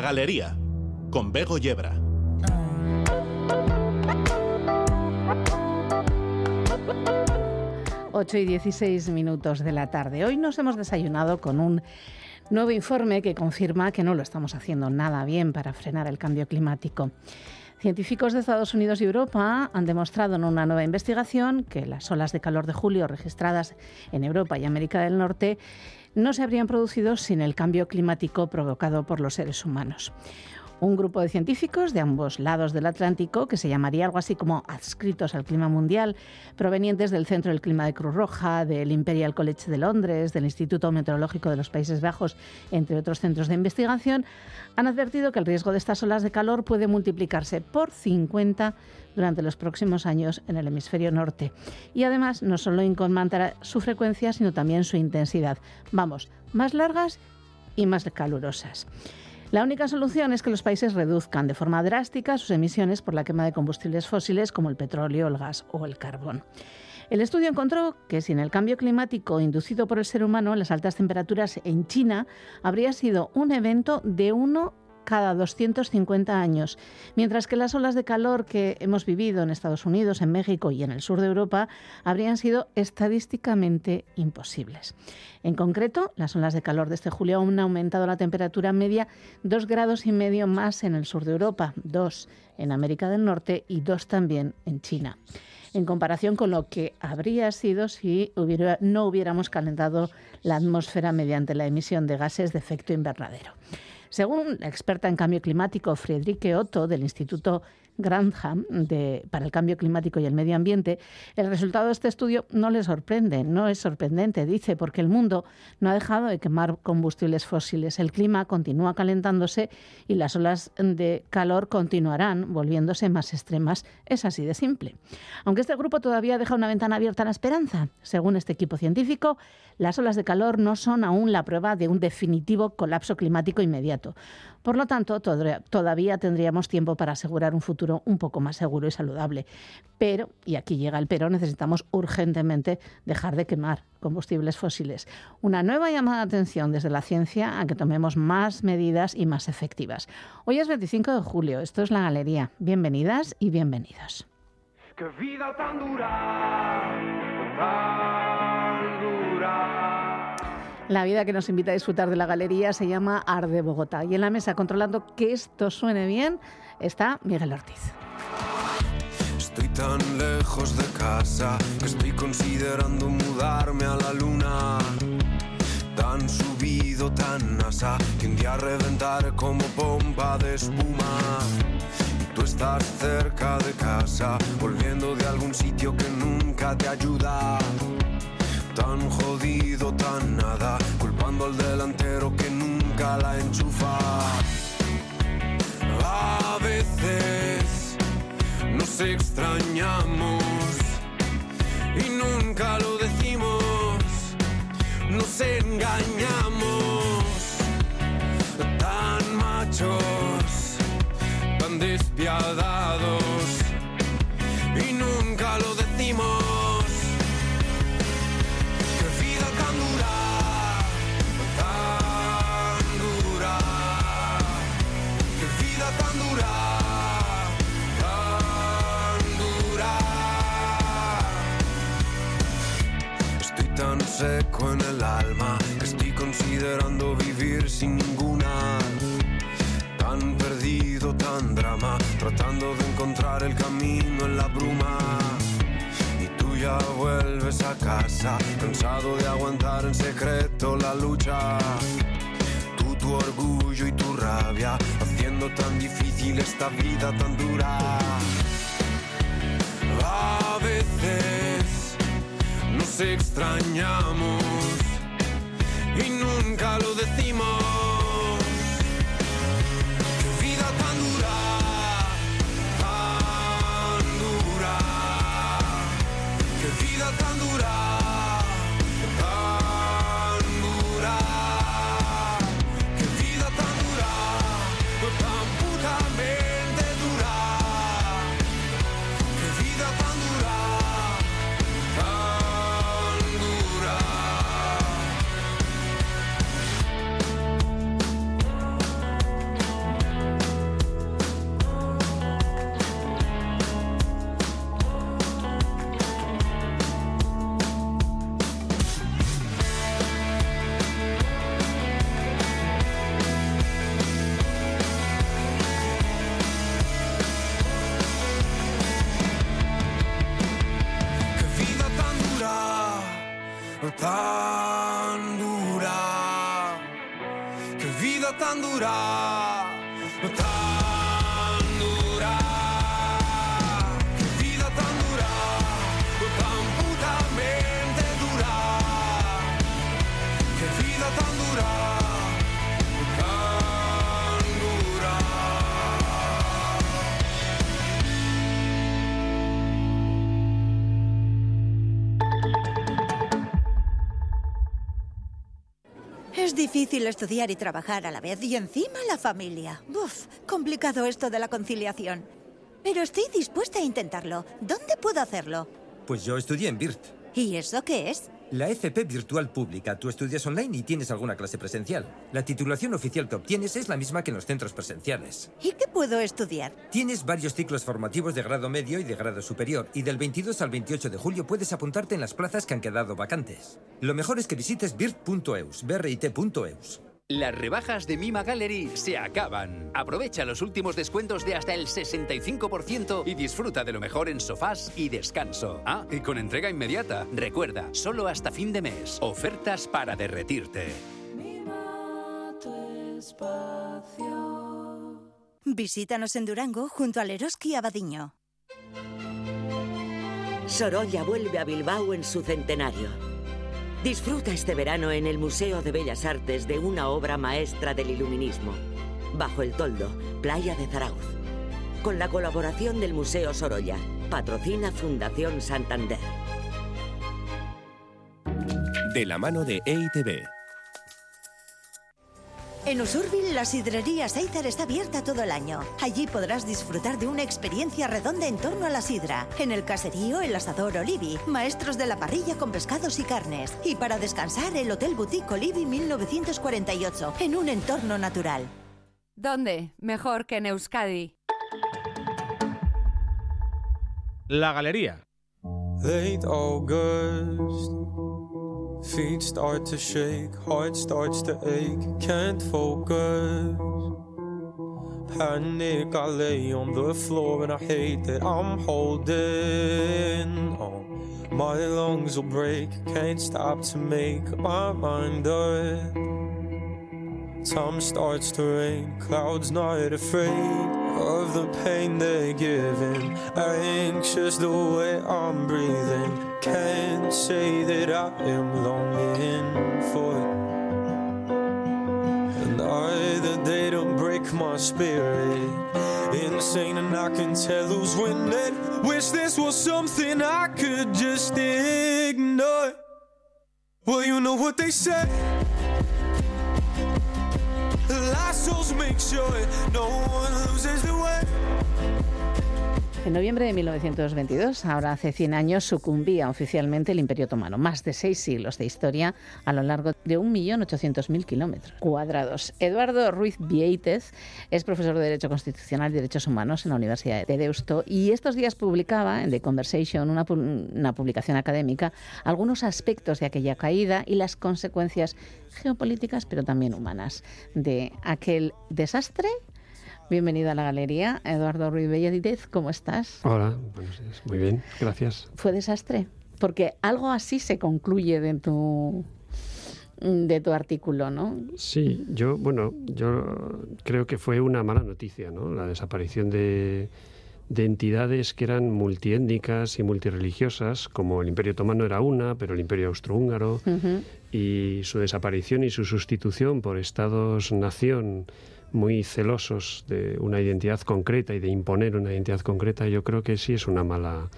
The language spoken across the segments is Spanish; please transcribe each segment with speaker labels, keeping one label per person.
Speaker 1: Galería, con Bego Yebra.
Speaker 2: Ocho y 16 minutos de la tarde. Hoy nos hemos desayunado con un nuevo informe que confirma que no lo estamos haciendo nada bien para frenar el cambio climático. Científicos de Estados Unidos y Europa han demostrado en una nueva investigación que las olas de calor de julio registradas en Europa y América del Norte no se habrían producido sin el cambio climático provocado por los seres humanos. Un grupo de científicos de ambos lados del Atlántico, que se llamaría algo así como adscritos al clima mundial, provenientes del Centro del Clima de Cruz Roja, del Imperial College de Londres, del Instituto Meteorológico de los Países Bajos, entre otros centros de investigación, han advertido que el riesgo de estas olas de calor puede multiplicarse por 50 durante los próximos años en el hemisferio norte. Y además no solo incrementará su frecuencia, sino también su intensidad. Vamos, más largas y más calurosas. La única solución es que los países reduzcan de forma drástica sus emisiones por la quema de combustibles fósiles como el petróleo, el gas o el carbón. El estudio encontró que sin el cambio climático inducido por el ser humano, las altas temperaturas en China habría sido un evento de uno cada 250 años, mientras que las olas de calor que hemos vivido en Estados Unidos, en México y en el sur de Europa habrían sido estadísticamente imposibles. En concreto, las olas de calor de este julio han aumentado la temperatura media dos grados y medio más en el sur de Europa, dos en América del Norte y dos también en China en comparación con lo que habría sido si no hubiéramos calentado la atmósfera mediante la emisión de gases de efecto invernadero. Según la experta en cambio climático Friederike Otto del Instituto Grantham para el Cambio Climático y el Medio Ambiente, el resultado de este estudio no le sorprende, no es sorprendente, dice, porque el mundo no ha dejado de quemar combustibles fósiles. El clima continúa calentándose y las olas de calor continuarán volviéndose más extremas. Es así de simple. Aunque este grupo todavía deja una ventana abierta a la esperanza. Según este equipo científico, las olas de calor no son aún la prueba de un definitivo colapso climático inmediato. Por lo tanto, todavía tendríamos tiempo para asegurar un futuro un poco más seguro y saludable. Pero, y aquí llega el pero, necesitamos urgentemente dejar de quemar combustibles fósiles. Una nueva llamada de atención desde la ciencia a que tomemos más medidas y más efectivas. Hoy es 25 de julio, esto es la galería. Bienvenidas y bienvenidos. ¡Qué vida tan dura! La vida que nos invita a disfrutar de la galería se llama Arde Bogotá. Y en la mesa, controlando que esto suene bien, está Miguel Ortiz.
Speaker 3: Estoy tan lejos de casa que estoy considerando mudarme a la luna. Tan subido, tan asa, que un día reventar como pompa de espuma. Y tú estás cerca de casa, volviendo de algún sitio que nunca te ayuda tan jodido, tan nada, culpando al delantero que nunca la enchufa. A veces nos extrañamos y nunca lo decimos, nos engañamos, tan machos, tan despiadados y nunca lo decimos. Seco en el alma estoy considerando vivir sin ninguna. Tan perdido, tan drama, tratando de encontrar el camino. Vuelves a casa, cansado de aguantar en secreto la lucha. Tú, tu orgullo y tu rabia, haciendo tan difícil esta vida tan dura. A veces nos extrañamos y nunca lo decimos. tan dura, que vida tan dura.
Speaker 4: Es difícil estudiar y trabajar a la vez y encima la familia. Uf, complicado esto de la conciliación. Pero estoy dispuesta a intentarlo. ¿Dónde puedo hacerlo?
Speaker 5: Pues yo estudié en BIRT.
Speaker 4: ¿Y eso qué es?
Speaker 5: La FP Virtual Pública. Tú estudias online y tienes alguna clase presencial. La titulación oficial que obtienes es la misma que en los centros presenciales.
Speaker 4: ¿Y qué puedo estudiar?
Speaker 5: Tienes varios ciclos formativos de grado medio y de grado superior, y del 22 al 28 de julio puedes apuntarte en las plazas que han quedado vacantes. Lo mejor es que visites birt.eus, brit.eus.
Speaker 6: Las rebajas de Mima Gallery se acaban. Aprovecha los últimos descuentos de hasta el 65% y disfruta de lo mejor en sofás y descanso. Ah, y con entrega inmediata. Recuerda, solo hasta fin de mes. Ofertas para derretirte.
Speaker 4: Visítanos en Durango junto al Eroski Abadiño.
Speaker 7: Sorolla vuelve a Bilbao en su centenario. Disfruta este verano en el Museo de Bellas Artes de una obra maestra del iluminismo, Bajo el Toldo, Playa de Zarauz. Con la colaboración del Museo Sorolla, patrocina Fundación Santander.
Speaker 8: De la mano de EITB.
Speaker 4: En Usurbil, la sidrería Seizar está abierta todo el año. Allí podrás disfrutar de una experiencia redonda en torno a la sidra. En el caserío, el asador Olivi, maestros de la parrilla con pescados y carnes. Y para descansar, el Hotel Boutique Olivi 1948, en un entorno natural.
Speaker 9: ¿Dónde? Mejor que en Euskadi.
Speaker 10: La galería. Feet start to shake, heart starts to ache, can't focus. Panic, I lay on the floor and I hate that I'm holding on. My lungs will break, can't stop to make my mind up. Time starts to rain, clouds not afraid of the pain they're giving. Anxious the way I'm breathing. Can't say that I am longing for it. And either they don't break my spirit. Insane, and I can tell who's winning. Wish this was something I could just ignore. Well, you know what they say. Last souls make sure no one loses the way. En noviembre de 1922, ahora hace 100 años, sucumbía oficialmente el Imperio Otomano. Más de seis siglos de historia a lo largo de 1.800.000 kilómetros cuadrados. Eduardo Ruiz Vieites es profesor de Derecho Constitucional y Derechos Humanos en la Universidad de Deusto y estos días publicaba en The Conversation, una, una publicación académica, algunos aspectos de aquella caída y las consecuencias geopolíticas, pero también humanas, de aquel desastre Bienvenido a la galería. Eduardo Ruiz Belleditez, ¿cómo estás?
Speaker 11: Hola, buenos días. Muy bien, gracias.
Speaker 2: ¿Fue desastre? Porque algo así se concluye de tu de tu artículo, ¿no?
Speaker 11: Sí, yo, bueno, yo creo que fue una mala noticia, ¿no? La desaparición de, de entidades que eran multiétnicas y multireligiosas, como el Imperio Otomano era una, pero el Imperio Austrohúngaro, y su desaparición y su sustitución por estados-nación muy celosos de una identidad concreta y de imponer una identidad concreta, yo creo que sí es una mala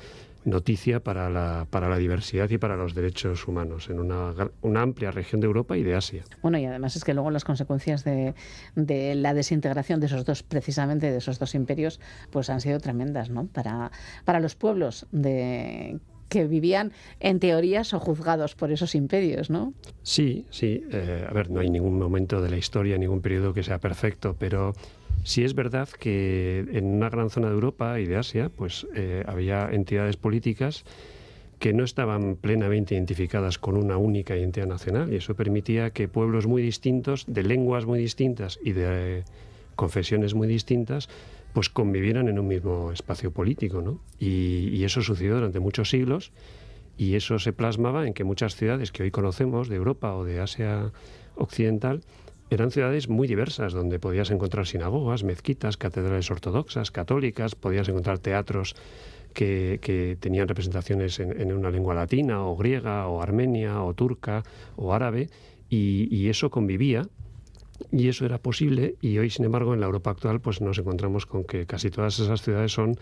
Speaker 11: noticia para la, para la diversidad y para los derechos humanos en una, una, amplia región de Europa y de Asia.
Speaker 2: Bueno, y además es que luego las consecuencias de, de, la desintegración de esos dos, precisamente de esos dos imperios, pues han sido tremendas, ¿no? Para, para los pueblos de que vivían en teorías o juzgados por esos imperios, ¿no?
Speaker 11: Sí, sí. Eh, a ver, no hay ningún momento de la historia, ningún periodo que sea perfecto, pero sí es verdad que en una gran zona de Europa y de Asia, pues eh, había entidades políticas que no estaban plenamente identificadas con una única identidad nacional y eso permitía que pueblos muy distintos, de lenguas muy distintas y de eh, confesiones muy distintas, pues convivieran en un mismo espacio político, ¿no? Y, eso sucedió durante muchos siglos y eso se plasmaba en que muchas ciudades que hoy conocemos de Europa o de Asia occidental eran ciudades muy diversas, donde podías encontrar sinagogas, mezquitas, catedrales ortodoxas, católicas, podías encontrar teatros que, tenían representaciones en, una lengua latina, o griega, o armenia, o turca, o árabe, y, eso convivía y eso era posible y hoy sin embargo en la Europa actual pues nos encontramos con que casi todas esas ciudades son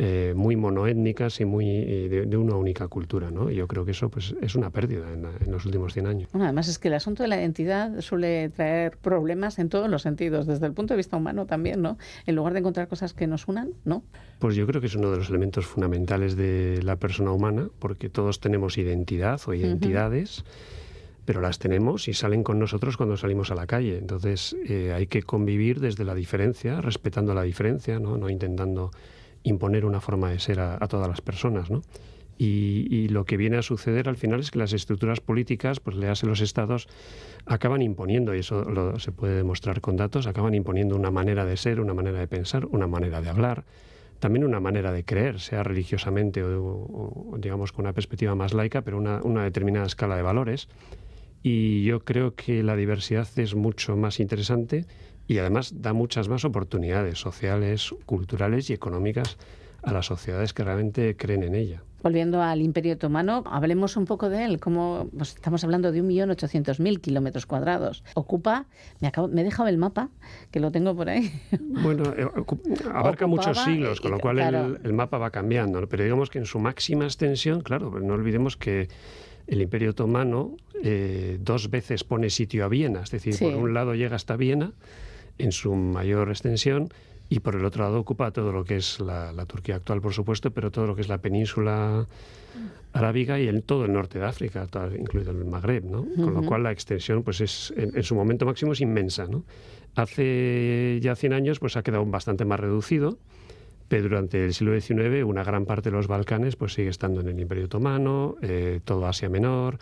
Speaker 11: eh, muy monoétnicas y muy eh, de, una única cultura, ¿no? yo creo que eso pues es una pérdida en, los últimos 100 años.
Speaker 2: Bueno, además es que el asunto de la identidad suele traer problemas en todos los sentidos, desde el punto de vista humano también, ¿no? En lugar de encontrar cosas que nos unan, ¿no?
Speaker 11: Pues yo creo que es uno de los elementos fundamentales de la persona humana, porque todos tenemos identidad o identidades. Pero las tenemos y salen con nosotros cuando salimos a la calle. Entonces eh, hay que convivir desde la diferencia, respetando la diferencia, no, no intentando imponer una forma de ser a, todas las personas, ¿no? Y, lo que viene a suceder al final es que las estructuras políticas, pues le hacen los estados, acaban imponiendo, y eso se puede demostrar con datos, acaban imponiendo una manera de ser, una manera de pensar, una manera de hablar, también una manera de creer, sea religiosamente o, digamos con una perspectiva más laica, pero una, una determinada escala de valores. Y yo creo que la diversidad es mucho más interesante y además da muchas más oportunidades sociales, culturales y económicas a las sociedades que realmente creen en ella.
Speaker 2: Volviendo al Imperio Otomano, hablemos un poco de él. Como pues, estamos hablando de 1.800.000 kilómetros cuadrados. Ocupa, me, acabo, me he dejado el mapa, que lo tengo por ahí.
Speaker 11: Bueno, eh, abarca muchos siglos, con lo cual el, mapa va cambiando. Pero digamos que en su máxima extensión, claro, no olvidemos que el Imperio Otomano eh, dos veces pone sitio a Viena. Es decir, por un lado llega hasta Viena en su mayor extensión y por el otro lado ocupa todo lo que es la, Turquía actual, por supuesto, pero todo lo que es la península arábiga y todo el norte de África, incluido el Magreb, ¿no? Con lo cual la extensión, pues es en, su momento máximo es inmensa, ¿no? Hace ya 100 años, pues ha quedado bastante más reducido, pero durante el siglo XIX una gran parte de los Balcanes, pues sigue estando en el Imperio Otomano, eh, todo Asia Menor,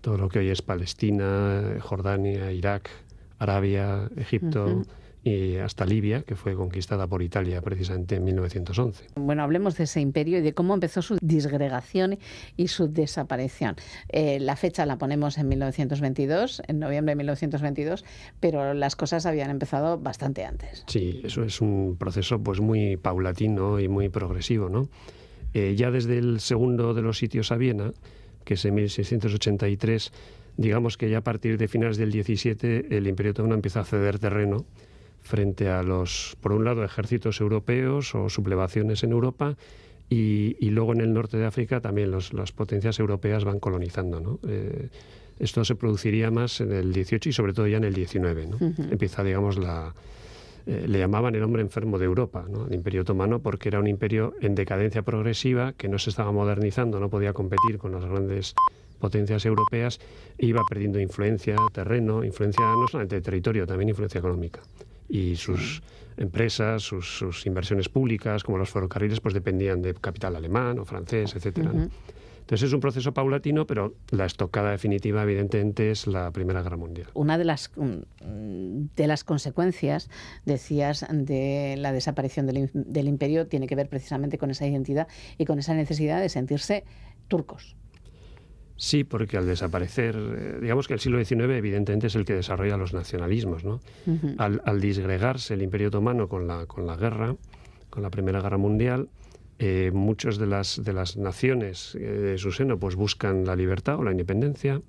Speaker 11: todo lo que hoy es Palestina, Jordania, Irak, Arabia, Egipto y hasta Libia, que fue conquistada por Italia precisamente en 1911.
Speaker 2: Bueno, hablemos de ese imperio y de cómo empezó su disgregación y su desaparición. Eh, la fecha la ponemos en 1922, en noviembre de 1922, pero las cosas habían empezado bastante antes.
Speaker 11: Sí, eso es un proceso pues muy paulatino y muy progresivo, ¿no? Eh, ya desde el segundo de los sitios a Viena, que es en 1683, digamos que ya a partir de finales del 17 el Imperio Otomano empieza a ceder terreno frente a los, por un lado, ejércitos europeos o sublevaciones en Europa y, luego en el norte de África también las potencias europeas van colonizando. Eh, esto se produciría más en el 18 y sobre todo ya en el 19. Empieza, digamos, la... Eh, le llamaban el hombre enfermo de Europa, el imperio otomano, porque era un imperio en decadencia progresiva que no se estaba modernizando, no podía competir con las grandes potencias europeas iba perdiendo influencia, terreno, influencia no solamente de territorio, también influencia económica y sus empresas, sus, inversiones públicas, como los ferrocarriles, pues dependían de capital alemán o francés, etcétera. Entonces es un proceso paulatino, pero la estocada definitiva, evidentemente, es la Primera Guerra Mundial.
Speaker 2: Una de las, mm, de las consecuencias, decías, de la desaparición del, del imperio tiene que ver precisamente con esa identidad y con esa necesidad de sentirse turcos.
Speaker 11: Sí, porque al desaparecer, eh, digamos que el siglo XIX evidentemente es el que desarrolla los nacionalismos, ¿no? al, disgregarse el Imperio Otomano con la, con la guerra, con la Primera Guerra Mundial, eh, muchas de las, de las naciones eh, de su seno pues buscan la libertad o la independencia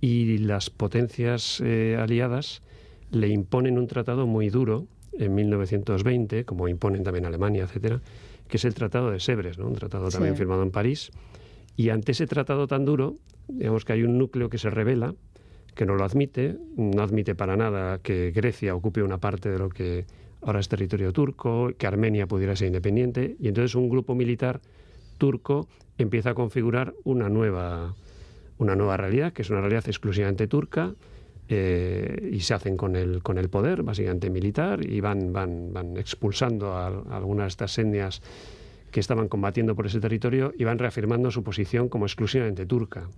Speaker 11: y las potencias aliadas le imponen un tratado muy duro en 1920, como imponen también Alemania, etcétera, que es el Tratado de Sebres, ¿no? un tratado también firmado en París, y ante ese tratado tan duro, digamos que hay un núcleo que se revela, que no lo admite, no admite para nada que Grecia ocupe una parte de lo que ahora es territorio turco, que Armenia pudiera ser independiente, y entonces un grupo militar turco empieza a configurar una nueva, una nueva realidad, que es una realidad exclusivamente turca, eh, y se hacen con el, con el poder, básicamente militar, y van, van, van expulsando a, a algunas de estas etnias que estaban combatiendo por ese territorio iban reafirmando su posición como exclusivamente turca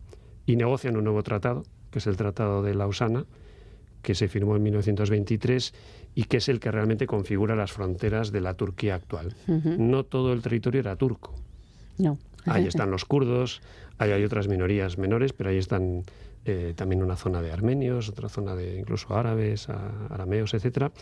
Speaker 11: y negocian un nuevo tratado, que es el Tratado de Lausana, que se firmó en 1923 y que es el que realmente configura las fronteras de la Turquía actual. No todo el territorio era turco.
Speaker 2: No.
Speaker 11: Ahí están los kurdos, ahí hay otras minorías menores, pero ahí están eh, también una zona de armenios, otra zona de incluso árabes, arameos, etcétera,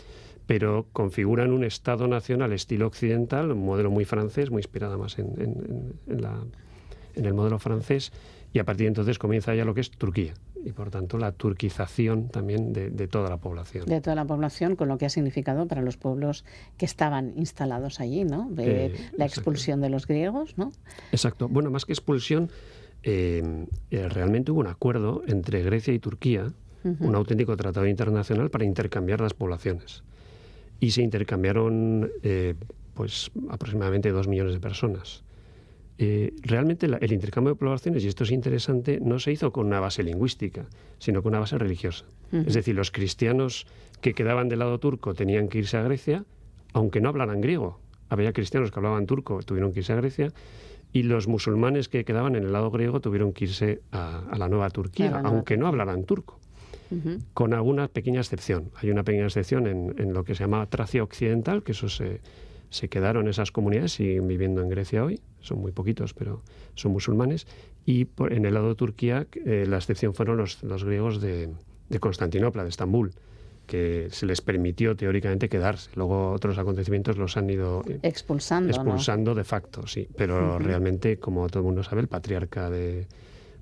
Speaker 11: pero configuran un Estado nacional estilo occidental, un modelo muy francés, muy inspirado más en, en el modelo francés, y a partir de entonces comienza ya lo que es Turquía y por tanto la turquización también de, toda la población.
Speaker 2: De toda la población, con lo que ha significado para los pueblos que estaban instalados allí, ¿no? De eh, la expulsión de los griegos, ¿no?
Speaker 11: Exacto. Bueno, más que expulsión, eh, eh, realmente hubo un acuerdo entre Grecia y Turquía, un auténtico tratado internacional para intercambiar las poblaciones. Y se intercambiaron pues aproximadamente dos millones de personas. Eh, realmente el intercambio de poblaciones, y esto es interesante, no se hizo con una base lingüística, sino con una base religiosa. Es decir, los cristianos que quedaban del lado turco tenían que irse a Grecia, aunque no hablaran griego. Había cristianos que hablaban turco, tuvieron que irse a Grecia, y los musulmanes que quedaban en el lado griego tuvieron que irse a, la nueva Turquía, aunque no hablaran turco. Con alguna pequeña excepción. Hay una pequeña excepción en, en, lo que se llama Tracia Occidental, que eso se, se quedaron esas comunidades, siguen viviendo en Grecia hoy, son muy poquitos, pero son musulmanes, y en el lado de Turquía eh, la excepción fueron los, los griegos de, de, Constantinopla, de Estambul, que se les permitió teóricamente quedarse. Luego otros acontecimientos los han ido
Speaker 2: eh, expulsando,
Speaker 11: expulsando de facto, sí, pero realmente, como todo el mundo sabe, el patriarca de,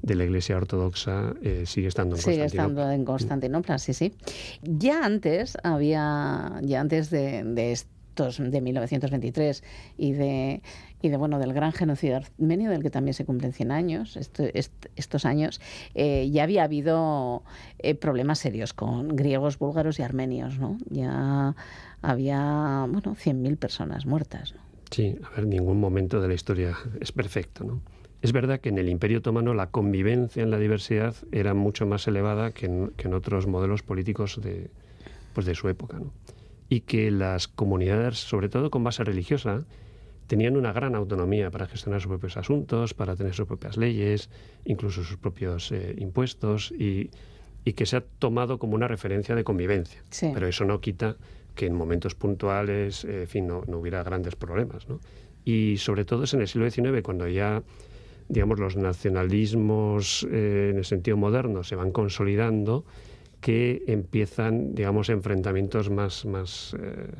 Speaker 11: de la Iglesia Ortodoxa eh, sigue estando en
Speaker 2: sigue estando en Constantinopla, sí, sí. Ya antes había, ya antes de, de, de 1923 y de, y de bueno del gran genocidio armenio del que también se cumplen 100 años estos años eh, ya había habido eh, problemas serios con griegos búlgaros y armenios no ya había bueno 100.000 personas muertas ¿no?
Speaker 11: sí a ver ningún momento de la historia es perfecto no es verdad que en el Imperio Otomano la convivencia en la diversidad era mucho más elevada que en, que en otros modelos políticos de, pues de su época. ¿no? y que las comunidades, sobre todo con base religiosa, tenían una gran autonomía para gestionar sus propios asuntos, para tener sus propias leyes, incluso sus propios eh, impuestos, y, que se ha tomado como una referencia de convivencia. Pero eso no quita que en momentos puntuales, eh, en fin, no, hubiera grandes problemas. ¿no? Y sobre todo es en el siglo XIX, cuando ya digamos, los nacionalismos eh, en el sentido moderno se van consolidando, que empiezan, digamos, enfrentamientos más, más eh,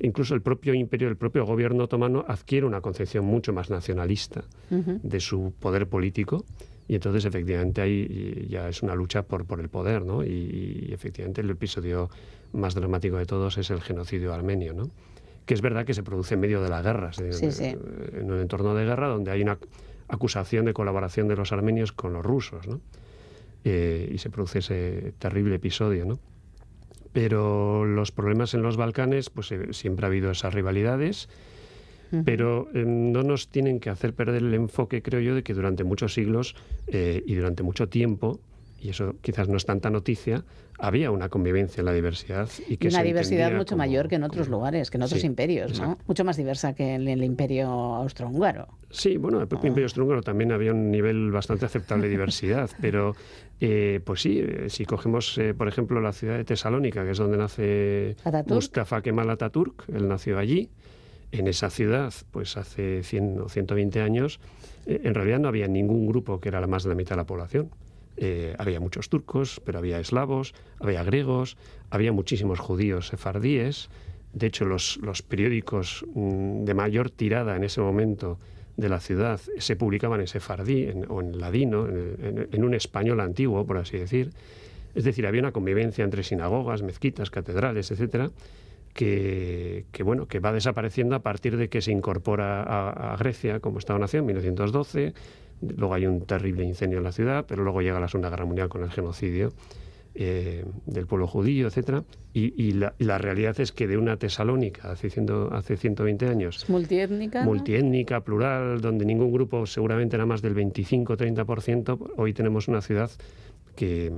Speaker 11: incluso el propio imperio, el propio gobierno otomano adquiere una concepción mucho más nacionalista de su poder político y entonces efectivamente ahí ya es una lucha por, por el poder, ¿no? Y, efectivamente el episodio más dramático de todos es el genocidio armenio, ¿no? Que es verdad que se produce en medio de la guerra, en un entorno de guerra donde hay una acusación de colaboración de los armenios con los rusos, ¿no? Eh, y se produce ese terrible episodio, ¿no? Pero los problemas en los Balcanes, pues eh, siempre ha habido esas rivalidades, pero eh, no nos tienen que hacer perder el enfoque, creo yo, de que durante muchos siglos y durante mucho tiempo y eso quizás no es tanta noticia, había una convivencia en la diversidad. Y que
Speaker 2: una diversidad mucho mayor que en otros lugares, que en otros imperios, ¿no? Mucho más diversa que en el imperio austrohúngaro.
Speaker 11: Sí, bueno, el propio ah. imperio austrohúngaro también había un nivel bastante aceptable de diversidad, pero eh, pues sí, eh, si cogemos, eh, por ejemplo, la ciudad de Tesalónica, que es donde nace Mustafa Kemal Atatürk, él nació allí, en esa ciudad, pues hace 100 o 120 años, en realidad no había ningún grupo que era la más de la mitad de la población. Eh, había muchos turcos, pero había eslavos, había griegos, había muchísimos judíos sefardíes. De hecho, los, periódicos mm, de mayor tirada en ese momento de la ciudad se publicaban en sefardí o en ladino, en, un español antiguo, por así decir. Es decir, había una convivencia entre sinagogas, mezquitas, catedrales, etcétera, que, bueno, que va desapareciendo a partir de que se incorpora a, a Grecia como Estado-nación en 1912 Luego hay un terrible incendio en la ciudad, pero luego llega la Segunda Guerra Mundial con el genocidio eh, del pueblo judío, etcétera. Y, la, realidad es que de una Tesalónica hace, hace 120 años...
Speaker 2: Multiétnica.
Speaker 11: Multiétnica, plural, donde ningún grupo seguramente era más del 25-30%, hoy tenemos una ciudad que,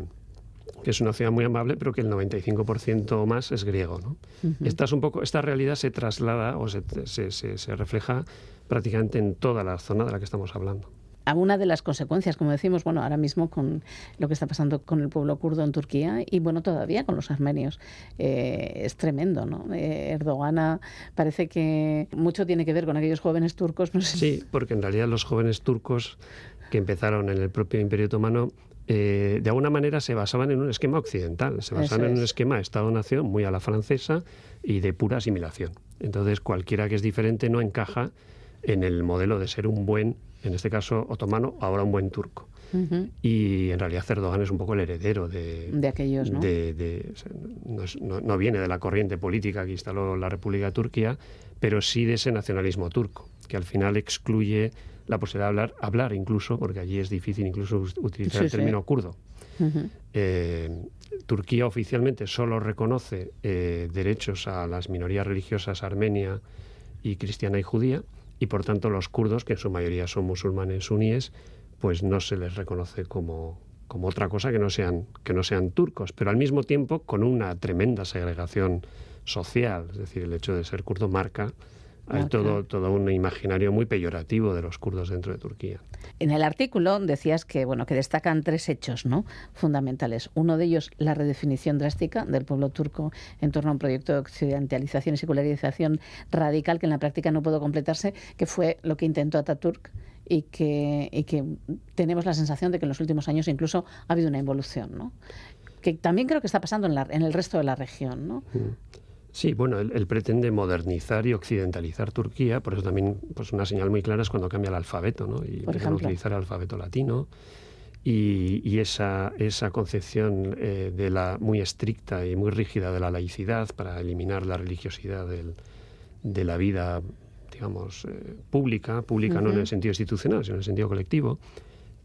Speaker 11: es una ciudad muy amable, pero que el 95% o más es griego. ¿no? esta, es un poco, esta realidad se traslada o se, se, se refleja prácticamente en toda la zona de la que estamos hablando
Speaker 2: una de las consecuencias, como decimos, bueno, ahora mismo con lo que está pasando con el pueblo kurdo en Turquía y bueno, todavía con los armenios. Eh, es tremendo, ¿no? Eh, Erdogan parece que mucho tiene que ver con aquellos jóvenes turcos.
Speaker 11: Sí, porque en realidad los jóvenes turcos que empezaron en el propio Imperio Otomano eh, de alguna manera se basaban en un esquema occidental, se basaban en un esquema Estado-nación muy a la francesa y de pura asimilación. Entonces, cualquiera que es diferente no encaja en el modelo de ser un buen, en este caso otomano, ahora un buen turco. Y en realidad Erdogan es un poco el heredero de,
Speaker 2: de aquellos, ¿no?
Speaker 11: no, viene de la corriente política que instaló la República de Turquía, pero sí de ese nacionalismo turco, que al final excluye la posibilidad de hablar, hablar incluso, porque allí es difícil incluso utilizar el término kurdo. Eh, Turquía oficialmente solo reconoce eh, derechos a las minorías religiosas armenia y cristiana y judía, y por tanto los kurdos, que en su mayoría son musulmanes suníes, pues no se les reconoce como, como otra cosa que no, sean, que no sean turcos, pero al mismo tiempo con una tremenda segregación social, es decir, el hecho de ser kurdo marca hay todo, todo un imaginario muy peyorativo de los kurdos dentro de Turquía.
Speaker 2: En el artículo decías que bueno que destacan tres hechos ¿no? fundamentales. Uno de ellos, la redefinición drástica del pueblo turco en torno a un proyecto de occidentalización y secularización radical que en la práctica no pudo completarse, que fue lo que intentó Ataturk y que, y que tenemos la sensación de que en los últimos años incluso ha habido una involución, ¿no? que también creo que está pasando en, la, en el resto de la región. ¿no?
Speaker 11: Mm. Sí, bueno, él, pretende modernizar y occidentalizar Turquía, por eso también pues una señal muy clara es cuando cambia el alfabeto, ¿no? Y empieza a utilizar el alfabeto latino. Y, esa, esa concepción eh, de la muy estricta y muy rígida de la laicidad para eliminar la religiosidad de la vida, digamos, eh, pública, pública no en el sentido institucional, sino en el sentido colectivo,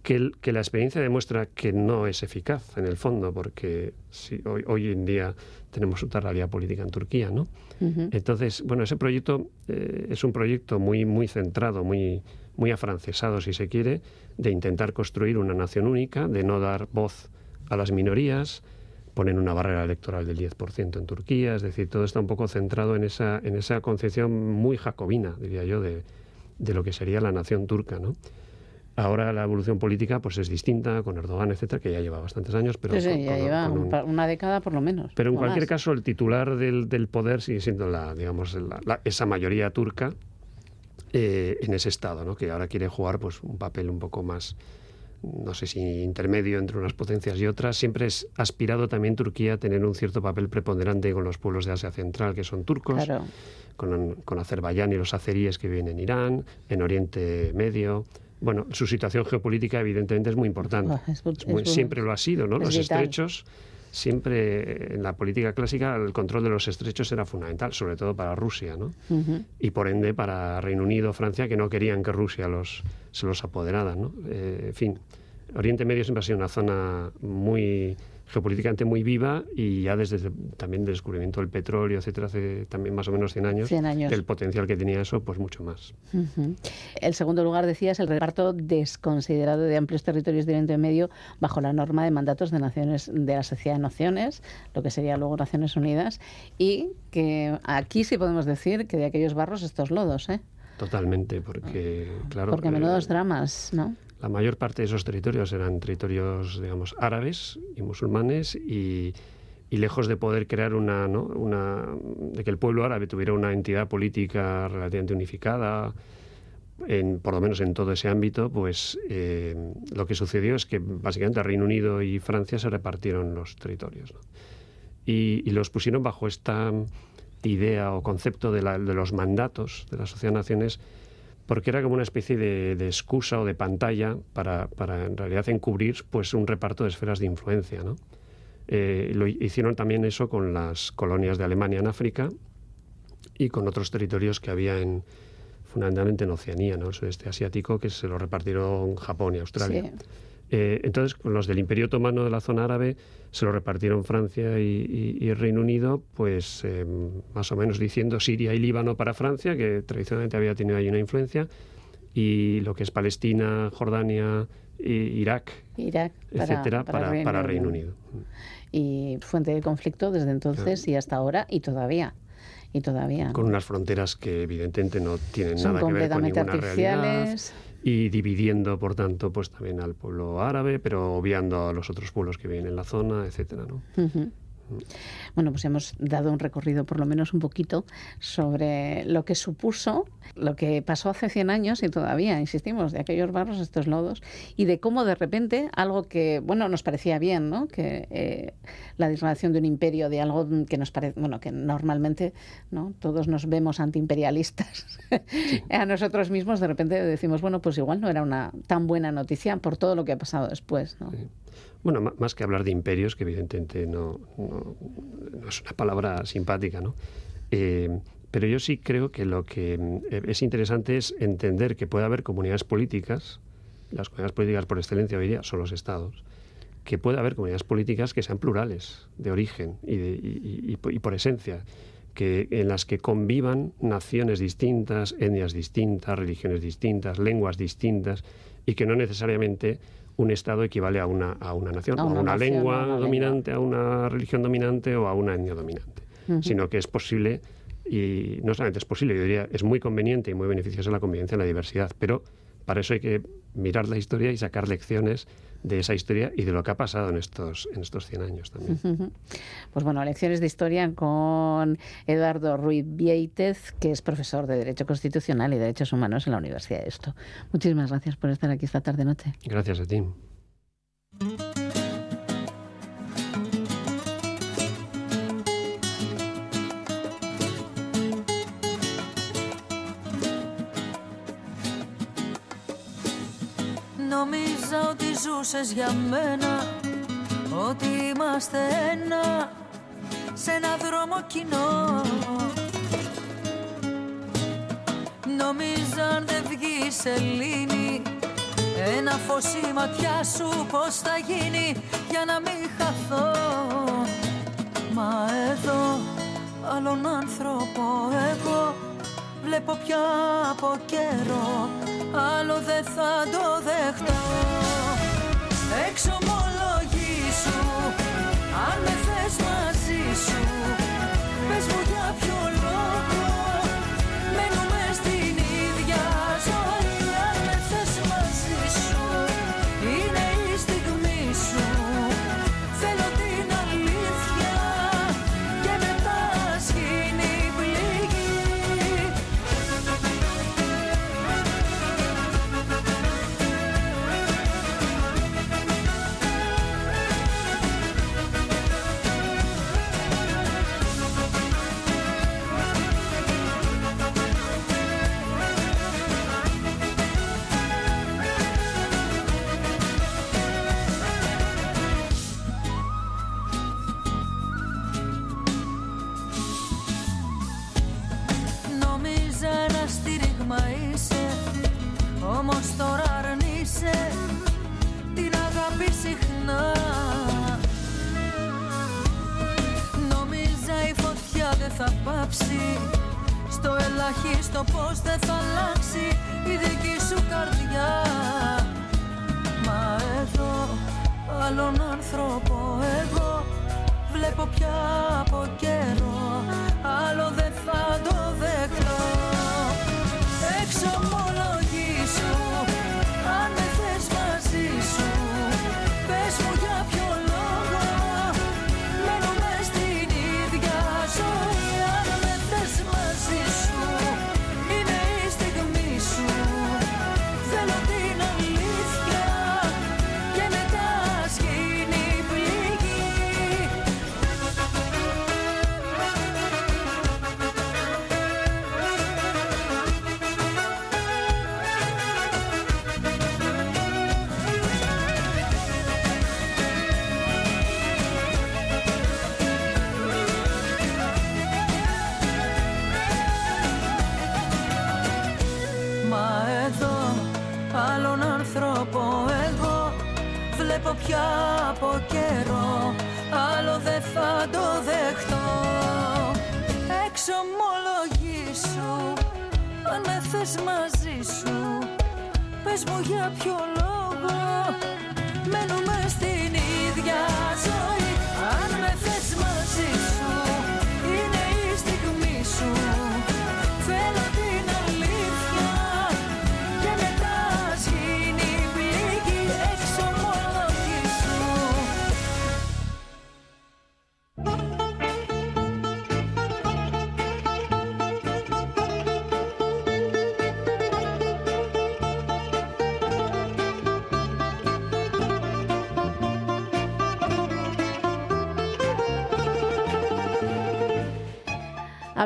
Speaker 11: que, que, la experiencia demuestra que no es eficaz en el fondo, porque si hoy, hoy en día tenemos otra realidad política en Turquía, ¿no? Entonces, bueno, ese proyecto eh, es un proyecto muy, muy centrado, muy, muy afrancesado, si se quiere, de intentar construir una nación única, de no dar voz a las minorías, ponen una barrera electoral del 10% en Turquía, es decir, todo está un poco centrado en esa, en esa concepción muy jacobina, diría yo, de, de lo que sería la nación turca, ¿no? Ahora la evolución política pues es distinta con Erdogan, etcétera, que ya lleva bastantes años, pero
Speaker 2: ya lleva una década por lo menos.
Speaker 11: Pero en cualquier caso el titular del, del, poder sigue siendo la, digamos, esa mayoría turca eh, en ese estado, ¿no? Que ahora quiere jugar pues un papel un poco más, no sé si intermedio entre unas potencias y otras. Siempre es aspirado también Turquía a tener un cierto papel preponderante con los pueblos de Asia Central que son turcos, con, con Azerbaiyán y los azeríes que viven en Irán, en Oriente Medio bueno, su situación geopolítica evidentemente es muy importante. siempre lo ha sido, ¿no? Los estrechos, siempre en la política clásica el control de los estrechos era fundamental, sobre todo para Rusia, ¿no? Y por ende para Reino Unido, Francia, que no querían que Rusia los, se los apoderara, ¿no? Eh, en fin, Oriente Medio siempre ha sido una zona muy geopolíticamente muy viva y ya desde también el descubrimiento del petróleo, etcétera, hace también más o menos 100 años,
Speaker 2: 100 años.
Speaker 11: el potencial que tenía eso, pues mucho más.
Speaker 2: El segundo lugar, decías, el reparto desconsiderado de amplios territorios de Oriente Medio bajo la norma de mandatos de naciones de la Sociedad de Naciones, lo que sería luego Naciones Unidas, y que aquí sí podemos decir que de aquellos barros estos lodos, ¿eh?
Speaker 11: Totalmente, porque, claro...
Speaker 2: Porque a menudo eh, dramas, ¿no?
Speaker 11: La mayor parte de esos territorios eran territorios, digamos, árabes y musulmanes y, lejos de poder crear una, ¿no? una, de que el pueblo árabe tuviera una entidad política relativamente unificada, por lo menos en todo ese ámbito, pues eh, lo que sucedió es que básicamente Reino Unido y Francia se repartieron los territorios y, los pusieron bajo esta idea o concepto de, de los mandatos de la Sociedad de Naciones porque era como una especie de, excusa o de pantalla para, para, en realidad encubrir pues un reparto de esferas de influencia. ¿no? Eh, lo hicieron también eso con las colonias de Alemania en África y con otros territorios que había en fundamentalmente en Oceanía, ¿no? el sudeste asiático, que se lo repartieron Japón y Australia. Eh, entonces, con los del Imperio Otomano de la zona árabe se lo repartieron Francia y, Reino Unido, pues eh, más o menos diciendo Siria y Líbano para Francia, que tradicionalmente había tenido ahí una influencia, y lo que es Palestina, Jordania, Irak,
Speaker 2: Irak
Speaker 11: etcétera, para, Reino, Unido.
Speaker 2: Y fuente de conflicto desde entonces y hasta ahora y todavía. Y todavía.
Speaker 11: Con unas fronteras que evidentemente no tienen nada que ver con ninguna realidad y dividiendo, por tanto, pues también al pueblo árabe, pero obviando a los otros pueblos que viven en la zona, etcétera, ¿no?
Speaker 2: Bueno, pues hemos dado un recorrido, por lo menos un poquito, sobre lo que supuso, lo que pasó hace 100 años y todavía, insistimos, de aquellos barros, estos lodos, y de cómo de repente algo que, bueno, nos parecía bien, ¿no? Que eh, la disladación de un imperio, de algo que nos parece, bueno, que normalmente, ¿no? Todos nos vemos antiimperialistas a nosotros mismos, de repente decimos, bueno, pues igual no era una tan buena noticia por todo lo que ha pasado después, ¿no?
Speaker 11: Bueno, más que hablar de imperios, que evidentemente no, es una palabra simpática, ¿no? Eh, pero yo sí creo que lo que eh, es interesante es entender que puede haber comunidades políticas, las comunidades políticas por excelencia hoy día son los estados, que puede haber comunidades políticas que sean plurales, de origen y, y, por esencia, que, en las que convivan naciones distintas, etnias distintas, religiones distintas, lenguas distintas, y que no necesariamente un Estado equivale a una, a una nación, a una, lengua dominante, a una religión dominante o a una etnia dominante, sino que es posible, y no solamente es posible, yo diría, es muy conveniente y muy beneficiosa la convivencia en la diversidad, pero para eso hay que mirar la historia y sacar lecciones de esa historia y de lo que ha pasado en estos, en estos 100 años también.
Speaker 2: Pues bueno, lecciones de historia con Eduardo Ruiz Vieitez, que es profesor de Derecho Constitucional y Derechos Humanos en la Universidad de Esto. Muchísimas gracias por estar aquí esta tarde-noche.
Speaker 11: Gracias a ti.
Speaker 12: Ζούσες για μένα Ότι είμαστε ένα Σε ένα δρόμο κοινό. Νόμιζα αν δεν βγεις σελήνη Ένα φως η ματιά σου πως θα γίνει Για να μην χαθώ. Μα εδώ άλλον άνθρωπο εγώ Βλέπω πια από καιρό άλλο δεν θα το δεχτώ Εξομολογήσου αν με θες μαζί σου Πες μου για ποιο λόγο θα πάψει. Στο ελαχίστο πως δεν θα αλλάξει η δική σου καρδιά. Μα εδώ άλλον άνθρωπο εγώ Βλέπω πια από καιρό μου για ποιο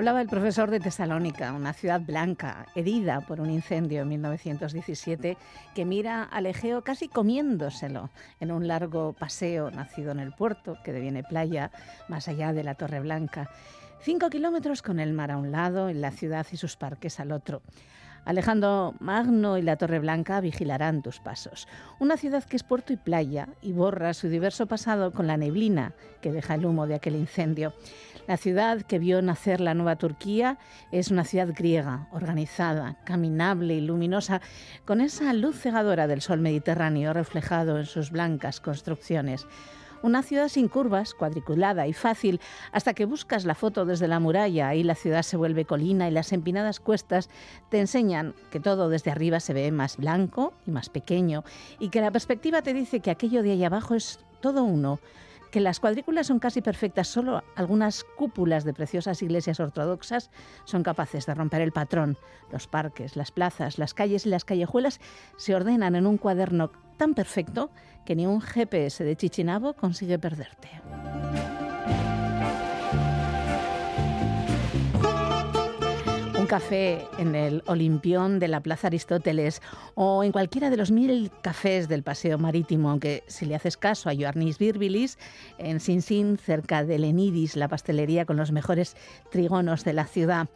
Speaker 2: Hablaba el profesor de Tesalónica, una ciudad blanca, herida por un incendio en 1917, que mira al Egeo casi comiéndoselo en un largo paseo nacido en el puerto, que deviene playa, más allá de la Torre Blanca. Cinco kilómetros con el mar a un lado y la ciudad y sus parques al otro. Alejandro Magno y la Torre Blanca vigilarán tus pasos. Una ciudad que es puerto y playa y borra su diverso pasado con la neblina que deja el humo de aquel incendio. La ciudad que vio nacer la nueva Turquía es una ciudad griega, organizada, caminable y luminosa, con esa luz cegadora del sol Mediterráneo reflejado en sus blancas construcciones. Una ciudad sin curvas, cuadriculada y fácil, hasta que buscas la foto desde la muralla y la ciudad se vuelve colina y las empinadas cuestas te enseñan que todo desde arriba se ve más blanco y más pequeño y que la perspectiva te dice que aquello de ahí abajo es todo uno que las cuadrículas son casi perfectas, solo algunas cúpulas de preciosas iglesias ortodoxas son capaces de romper el patrón. Los parques, las plazas, las calles y las callejuelas se ordenan en un cuaderno tan perfecto que ni un GPS de Chichinabo consigue perderte. Café en el Olimpión de la Plaza Aristóteles o en cualquiera de los mil cafés del Paseo Marítimo, aunque si le haces caso a Joarnis Birbilis, en Sin Sin, cerca de Lenidis, la pastelería con los mejores trigonos de la ciudad.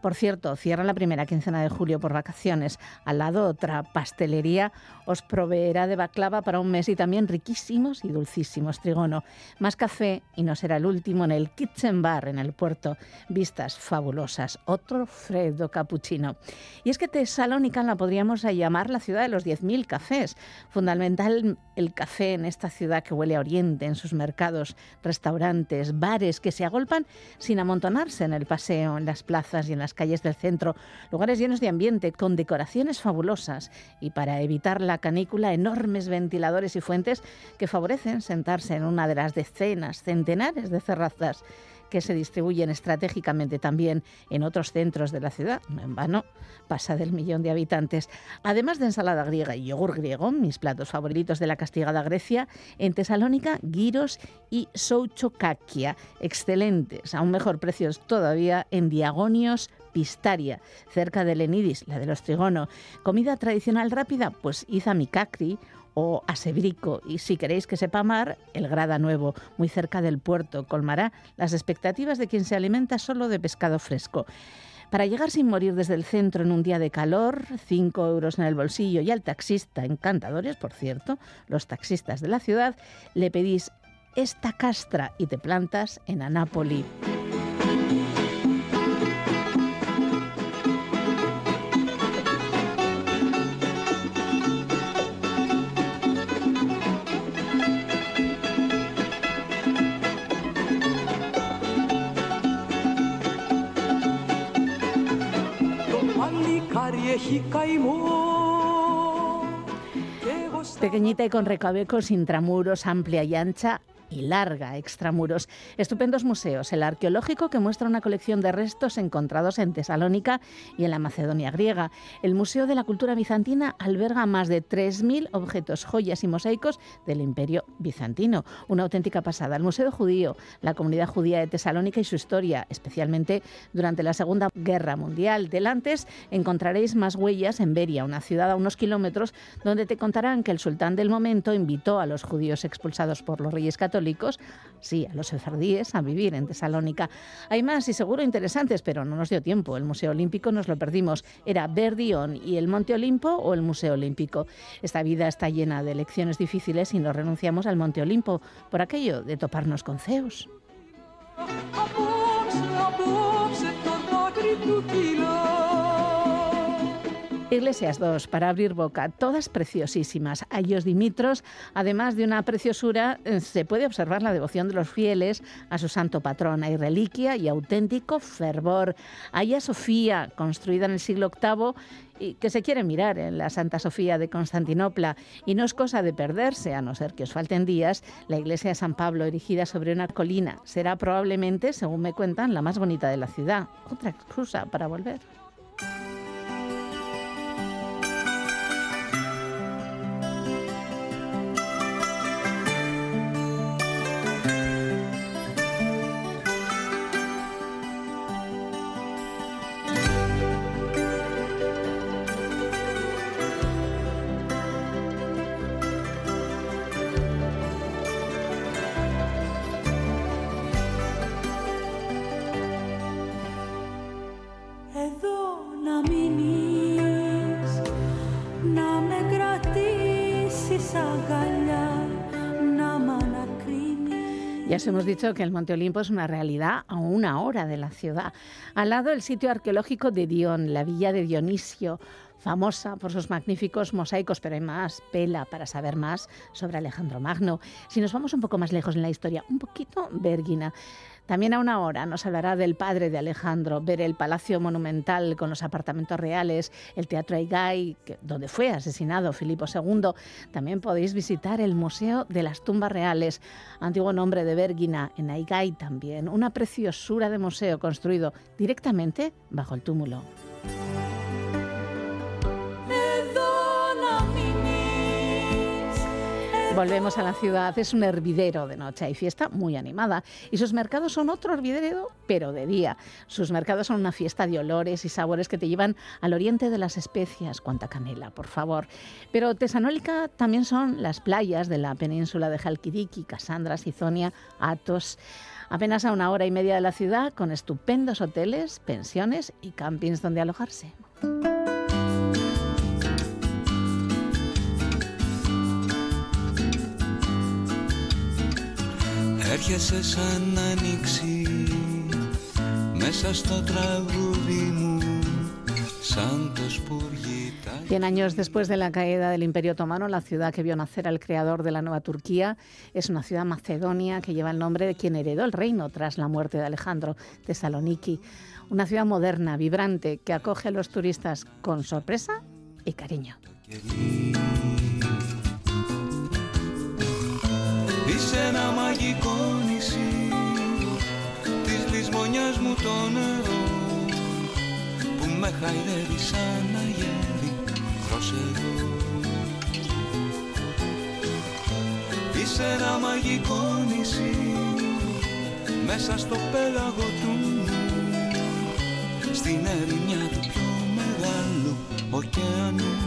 Speaker 2: Por cierto, cierra la primera quincena de julio por vacaciones. Al lado otra pastelería os proveerá de baclava para un mes y también riquísimos y dulcísimos trigono. Más café y no será el último en el Kitchen Bar en el puerto. Vistas fabulosas. Otro freddo cappuccino. Y es que Tesalónica la podríamos llamar la ciudad de los 10.000 cafés. Fundamental el café en esta ciudad que huele a oriente, en sus mercados, restaurantes, bares que se agolpan sin amontonarse en el paseo, en las plazas y en las calles del centro, lugares llenos de ambiente, con decoraciones fabulosas y para evitar la canícula, enormes ventiladores y fuentes que favorecen sentarse en una de las decenas, centenares de terrazas que se distribuyen estratégicamente también en otros centros de la ciudad. En vano pasa del millón de habitantes. Además de ensalada griega y yogur griego, mis platos favoritos de la castigada Grecia, en Tesalónica, giros y souchokakia, excelentes, a un mejor precio todavía en Diagonios, Pistaria, cerca de Lenidis, la de los Trigono. Comida tradicional rápida, pues Izamikakri o Asebrico. Y si queréis que sepa mar, el Grada Nuevo, muy cerca del puerto, colmará las expectativas de quien se alimenta solo de pescado fresco. Para llegar sin morir desde el centro en un día de calor, 5 euros en el bolsillo y al taxista, encantadores por cierto, los taxistas de la ciudad, le pedís esta castra y te plantas en Anápoli. Pequeñita y con recovecos intramuros, amplia y ancha, y larga, extramuros. Estupendos museos. El arqueológico que muestra una colección de restos encontrados en Tesalónica y en la Macedonia griega. El Museo de la Cultura Bizantina alberga más de 3.000 objetos, joyas y mosaicos del Imperio Bizantino. Una auténtica pasada. El Museo Judío, la comunidad judía de Tesalónica y su historia, especialmente durante la Segunda Guerra Mundial. Delantes encontraréis más huellas en Beria, una ciudad a unos kilómetros, donde te contarán que el sultán del momento invitó a los judíos expulsados por los reyes católicos sí, a los sefardíes, a vivir en Tesalónica. Hay más y seguro interesantes, pero no nos dio tiempo. El Museo Olímpico nos lo perdimos. Era Verdión y el Monte Olimpo o el Museo Olímpico. Esta vida está llena de lecciones difíciles y nos renunciamos al Monte Olimpo por aquello de toparnos con Zeus. Iglesias dos para abrir boca, todas preciosísimas. Ayos Dimitros, además de una preciosura, eh, se puede observar la devoción de los fieles a su santo patrón. Hay reliquia y auténtico fervor. Haya Sofía, construida en el siglo VIII y que se quiere mirar en la Santa Sofía de Constantinopla y no es cosa de perderse, a no ser que os falten días, la iglesia de San Pablo erigida sobre una colina será probablemente, según me cuentan, la más bonita de la ciudad. Otra excusa para volver. Os hemos dicho que el Monte Olimpo es una realidad a una hora de la ciudad. Al lado el sitio arqueológico de Dion, la villa de Dionisio, famosa por sus magníficos mosaicos, pero hay más pela para saber más sobre Alejandro Magno. Si nos vamos un poco más lejos en la historia, un poquito Bergina. También a una hora nos hablará del padre de Alejandro, ver el Palacio Monumental con los apartamentos reales, el Teatro Aigay, donde fue asesinado Filipo II. También podéis visitar el Museo de las Tumbas Reales, antiguo nombre de Bergina, en Aigay también, una preciosura de museo construido directamente bajo el túmulo. Volvemos a la ciudad, es un hervidero de noche, hay fiesta muy animada y sus mercados son otro hervidero, pero de día. Sus mercados son una fiesta de olores y sabores que te llevan al oriente de las especias, cuanta canela, por favor. Pero Tesanólica también son las playas de la península de Jalquidiki, Casandra, Sizonia, Atos apenas a una hora y media de la ciudad, con estupendos hoteles, pensiones y campings donde alojarse.
Speaker 13: Έρχεσαι σαν άνοιξη μέσα στο τραγούδι μου σαν το
Speaker 2: Cien años después de la caída del Imperio Otomano, la ciudad que vio nacer al creador de la nueva Turquía es una ciudad macedonia que lleva el nombre de quien heredó el reino tras la muerte de Alejandro, Tesaloniki. Una ciudad moderna, vibrante, que acoge a los turistas con sorpresa y cariño.
Speaker 13: Είσαι ένα μαγικό νησί Της λησμονιάς μου το νερό Που με χαϊδεύει σαν αγέρι δροσερό Είσαι ένα μαγικό νησί Μέσα στο πέλαγο του Στην ερημιά του πιο μεγάλου ωκεανού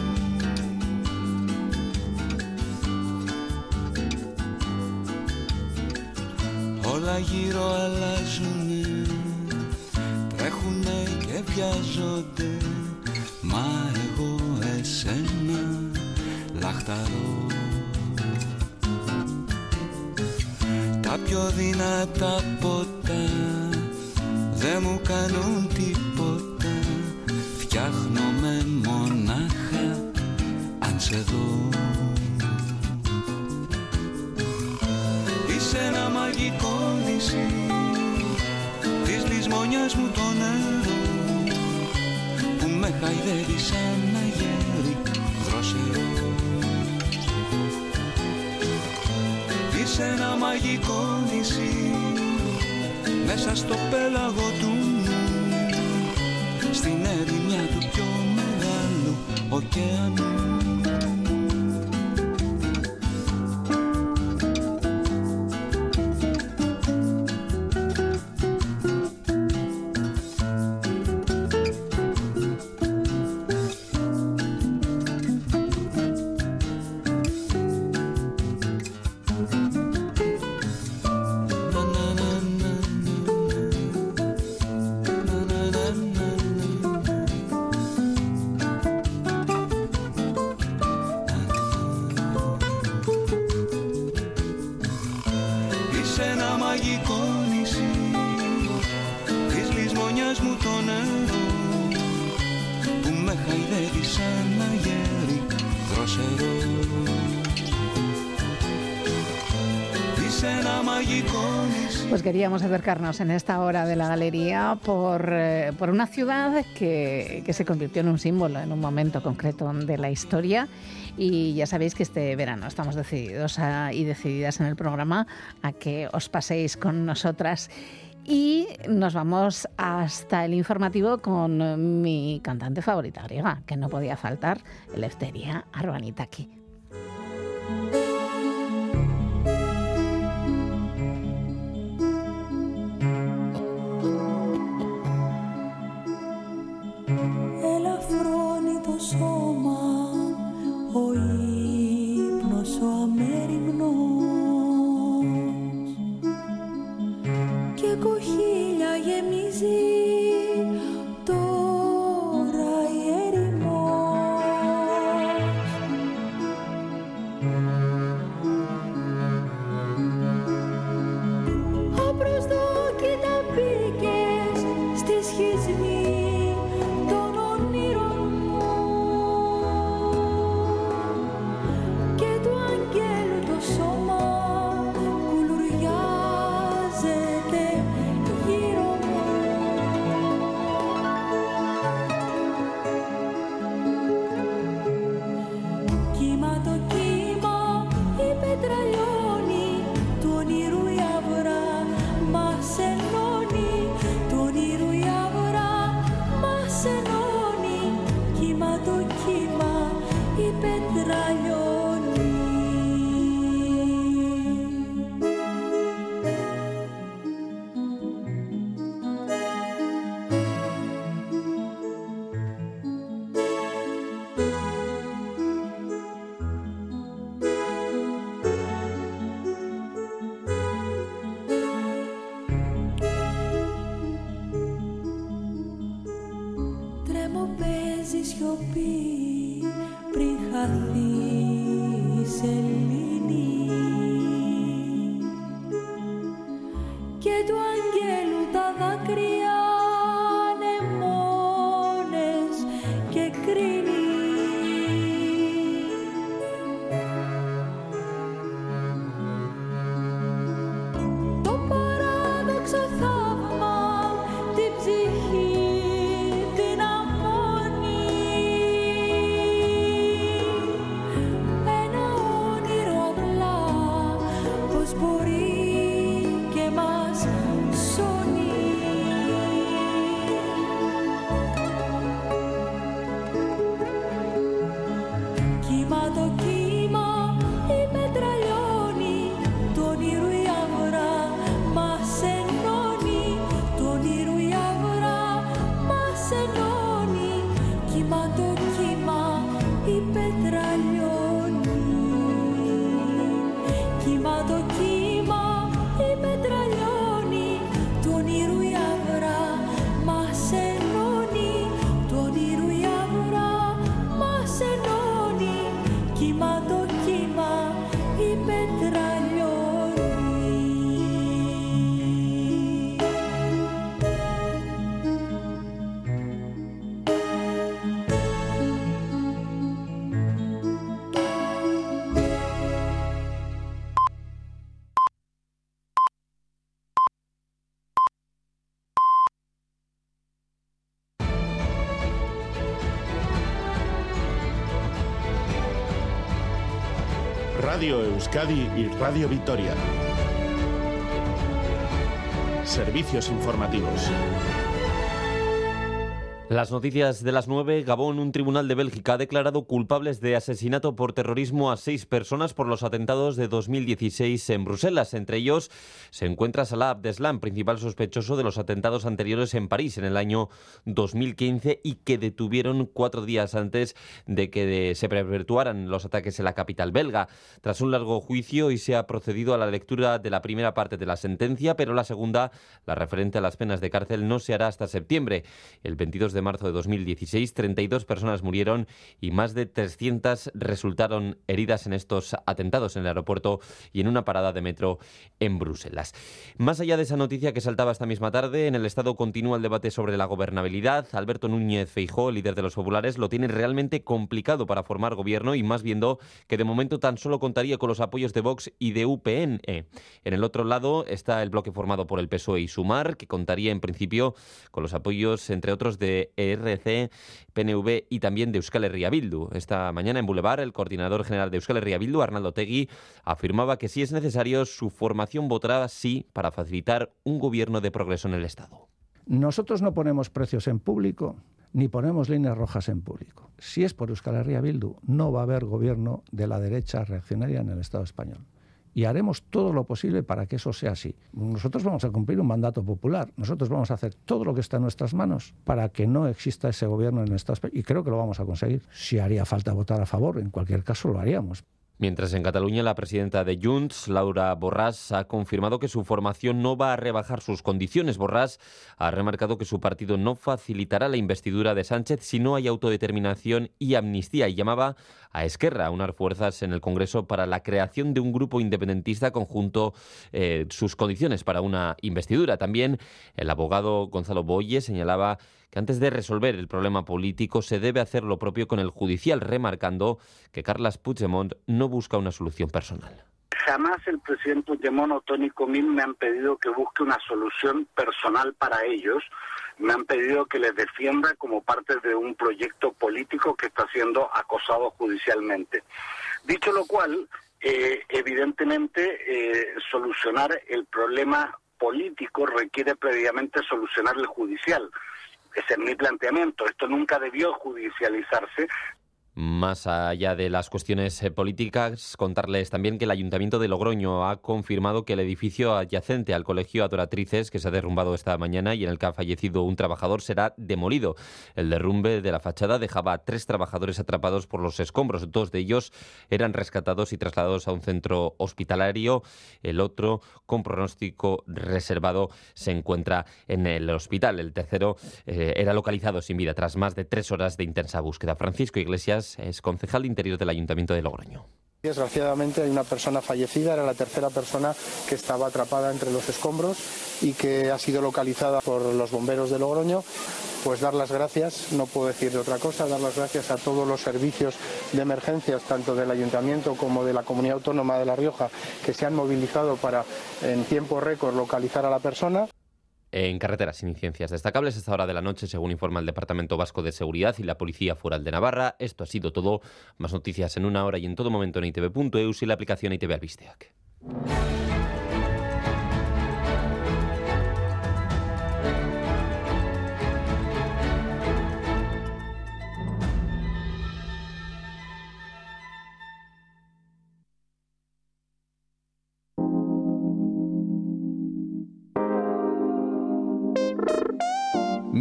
Speaker 13: Όλα γύρω αλλάζουνε. Τρέχουνε και βιάζονται. Μα εγώ εσένα λαχταρώ. Τα πιο δυνατά ποτά Δεν μου κάνουν τίποτα. Φτιάχνομαι μονάχα αν σε δω. Σε ένα μαγικό νησί Της λησμονιάς μου το νερό Που με χαϊδεύει σαν αγέρι δροσερό Είσαι ένα μαγικό νησί Μέσα στο πέλαγο του νου. Στην ερημιά του πιο μεγάλου ωκεανού
Speaker 2: queríamos acercarnos en esta hora de la galería por, eh, por una ciudad que, que, se convirtió en un símbolo en un momento concreto de la historia. Y ya sabéis que este verano estamos decididos y decididas en el programa a que os paséis con nosotras. Y nos vamos hasta el informativo con mi cantante favorita griega, que no podía faltar, Eleftheria Arbanitaki.
Speaker 1: Radio Euskadi y Radio Vitoria. Servicios informativos.
Speaker 14: Las noticias de las nueve. Gabón, un tribunal de Bélgica ha declarado culpables de asesinato por terrorismo a seis personas por los atentados de 2016 en Bruselas. Entre ellos se encuentra Salah Abdeslam, principal sospechoso de los atentados anteriores en París en el año 2015 y que detuvieron cuatro días antes de que se perpetuaran los ataques en la capital belga. Tras un largo juicio y se ha procedido a la lectura de la primera parte de la sentencia, pero la segunda, la referente a las penas de cárcel, no se hará hasta septiembre. El 22 de de marzo de 2016, 32 personas murieron y más de 300 resultaron heridas en estos atentados en el aeropuerto y en una parada de metro en Bruselas. Más allá de esa noticia que saltaba esta misma tarde, en el Estado continúa el debate sobre la gobernabilidad. Alberto Núñez Feijó, líder de los populares, lo tiene realmente complicado para formar gobierno y más viendo que de momento tan solo contaría con los apoyos de Vox y de UPN. En el otro lado está el bloque formado por el PSOE y Sumar, que contaría en principio con los apoyos, entre otros, de ERC, PNV y también de Euskal Herria Bildu. Esta mañana en Boulevard, el coordinador general de Euskal Herria Bildu, Arnaldo Tegui, afirmaba que si es necesario, su formación votará sí para facilitar un gobierno de progreso en el Estado.
Speaker 15: Nosotros no ponemos precios en público ni ponemos líneas rojas en público. Si es por Euskal Herria Bildu, no va a haber gobierno de la derecha reaccionaria en el Estado español y haremos todo lo posible para que eso sea así. Nosotros vamos a cumplir un mandato popular, nosotros vamos a hacer todo lo que está en nuestras manos para que no exista ese gobierno en Estado y creo que lo vamos a conseguir. Si haría falta votar a favor, en cualquier caso lo haríamos.
Speaker 14: Mientras en Cataluña la presidenta de Junts, Laura Borràs, ha confirmado que su formación no va a rebajar sus condiciones. Borràs ha remarcado que su partido no facilitará la investidura de Sánchez si no hay autodeterminación y amnistía y llamaba a Esquerra a unar fuerzas en el Congreso para la creación de un grupo independentista conjunto eh, sus condiciones para una investidura. También el abogado Gonzalo Boye señalaba que antes de resolver el problema político se debe hacer lo propio con el judicial, remarcando que Carles Puigdemont no busca una solución personal.
Speaker 16: Jamás el presidente Puigdemont o Tony Comín me han pedido que busque una solución personal para ellos. Me han pedido que les defienda como parte de un proyecto político que está siendo acosado judicialmente. Dicho lo cual, eh, evidentemente eh, solucionar el problema político requiere previamente solucionar el judicial Ese es mi planteamiento. Esto nunca debió judicializarse.
Speaker 14: Más allá de las cuestiones eh, políticas, contarles también que el Ayuntamiento de Logroño ha confirmado que el edificio adyacente al Colegio Adoratrices, que se ha derrumbado esta mañana y en el que ha fallecido un trabajador, será demolido. El derrumbe de la fachada dejaba a tres trabajadores atrapados por los escombros. Dos de ellos eran rescatados y trasladados a un centro hospitalario. El otro, con pronóstico reservado, se encuentra en el hospital. El tercero eh, era localizado sin vida tras más de tres horas de intensa búsqueda. Francisco Iglesias es concejal de Interior del Ayuntamiento de Logroño.
Speaker 17: Desgraciadamente hay una persona fallecida, era la tercera persona que estaba atrapada entre los escombros y que ha sido localizada por los bomberos de Logroño. Pues dar las gracias, no puedo decir otra cosa, dar las gracias a todos los servicios de emergencias, tanto del Ayuntamiento como de la Comunidad Autónoma de La Rioja, que se han movilizado para en tiempo récord localizar a la persona.
Speaker 14: En carreteras incidencias destacables esta hora de la noche, según informa el Departamento Vasco de Seguridad y la Policía Foral de Navarra. Esto ha sido todo. Más noticias en una hora y en todo momento en itv.eus y la aplicación ITV Albisteac.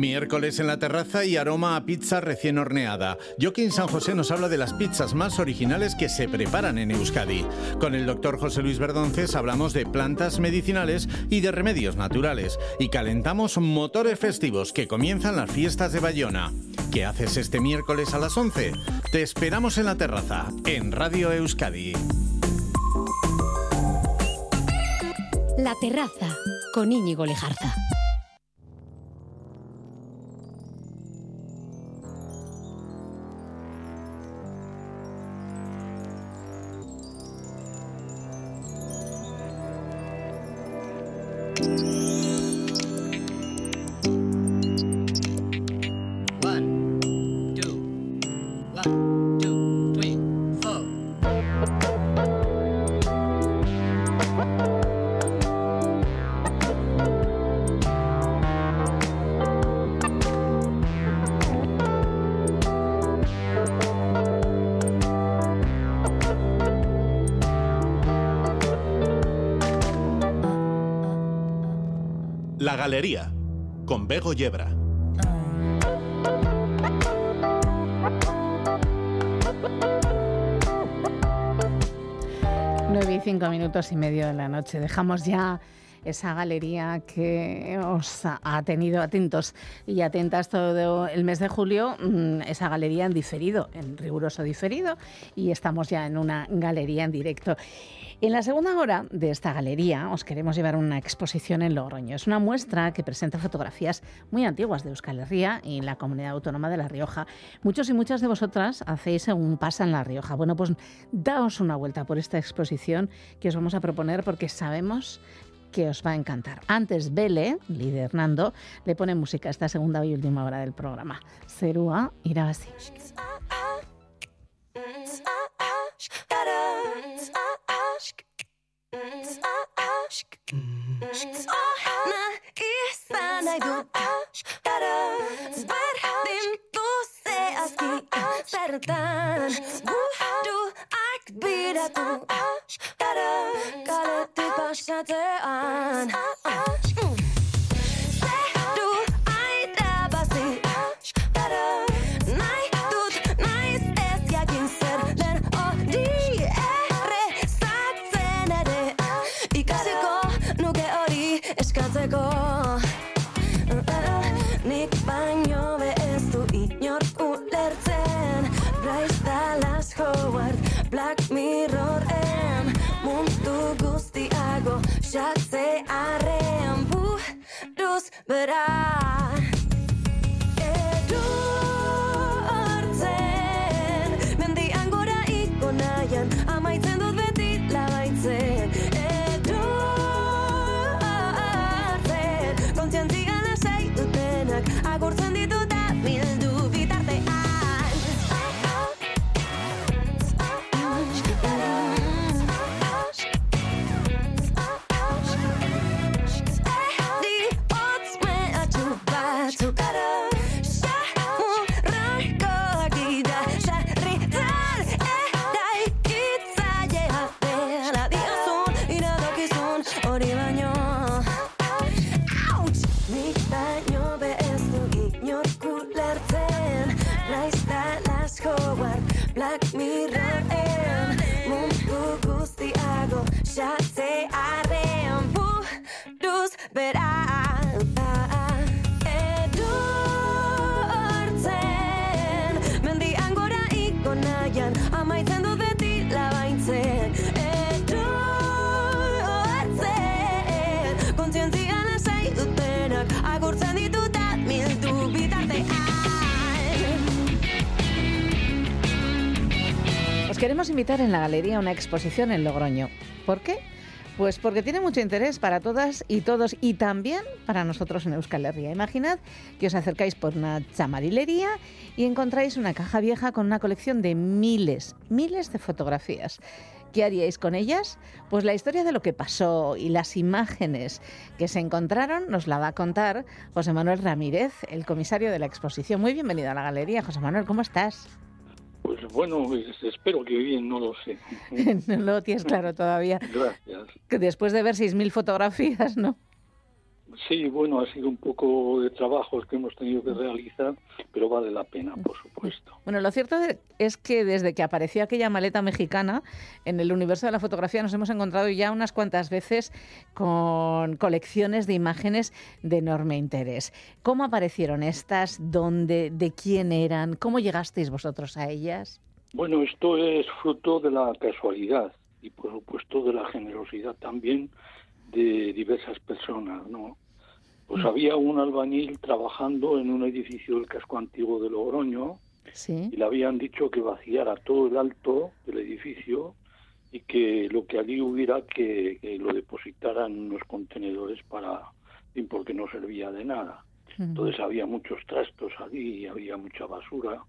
Speaker 18: Miércoles en la terraza y aroma a pizza recién horneada. Joaquín San José nos habla de las pizzas más originales que se preparan en Euskadi. Con el doctor José Luis Verdonces hablamos de plantas medicinales y de remedios naturales. Y calentamos motores festivos que comienzan las fiestas de Bayona. ¿Qué haces este miércoles a las 11? Te esperamos en la terraza, en Radio Euskadi.
Speaker 19: La terraza, con Íñigo Lejarza.
Speaker 2: Galería, con Bego Yebra.
Speaker 20: Nueve y cinco minutos y medio de la noche. Dejamos ya esa galería que os ha tenido atentos y atentas todo el mes de julio, mm, esa galería en diferido, en riguroso diferido, y estamos ya en una galería en directo. En la segunda hora de esta galería os queremos llevar una exposición en Logroño. Es una muestra que presenta fotografías muy antiguas de Euskal Herria y la comunidad autónoma de La Rioja. Muchos y muchas de vosotras hacéis un pasa en La Rioja. Bueno, pues daos una vuelta por esta exposición que os vamos a proponer porque sabemos que os va a encantar. Antes, Bele, líder Nando, le pone música a esta segunda y última hora del programa. Serúa así.
Speaker 21: Na ispa najdu Tarım Verdim. Tuse aski Serdan Gudu ak bir atu Tarım Kaleti başladı an.
Speaker 2: Tarım but I en la galería una exposición en Logroño. ¿Por qué? Pues porque tiene mucho interés para todas y todos y también para nosotros en Euskal Herria. Imaginad que os acercáis por una chamarilería y encontráis una caja vieja con una colección de miles, miles de fotografías. ¿Qué haríais con ellas? Pues la historia de lo que pasó y las imágenes que se encontraron nos la va a contar José Manuel Ramírez, el comisario de la exposición. Muy bienvenido a la galería, José Manuel, ¿cómo estás?
Speaker 22: Pues bueno, espero que bien, no lo sé.
Speaker 2: no lo tienes claro todavía.
Speaker 22: Gracias.
Speaker 2: Que después de ver 6.000 fotografías, ¿no?
Speaker 22: Sí, bueno, ha sido un poco de trabajos que hemos tenido que realizar, pero vale la pena, por supuesto.
Speaker 2: Bueno, lo cierto es que desde que apareció aquella maleta mexicana en el universo de la fotografía nos hemos encontrado ya unas cuantas veces con colecciones de imágenes de enorme interés. ¿Cómo aparecieron estas? ¿Dónde? ¿De quién eran? ¿Cómo llegasteis vosotros a ellas?
Speaker 22: Bueno, esto es fruto de la casualidad y por supuesto de la generosidad también de diversas personas, ¿no? Pues había un albañil trabajando en un edificio del casco antiguo de Logroño
Speaker 2: sí.
Speaker 22: y le habían dicho que vaciara todo el alto del edificio y que lo que allí hubiera que, que lo depositaran en unos contenedores para porque no servía de nada. Entonces había muchos trastos allí, había mucha basura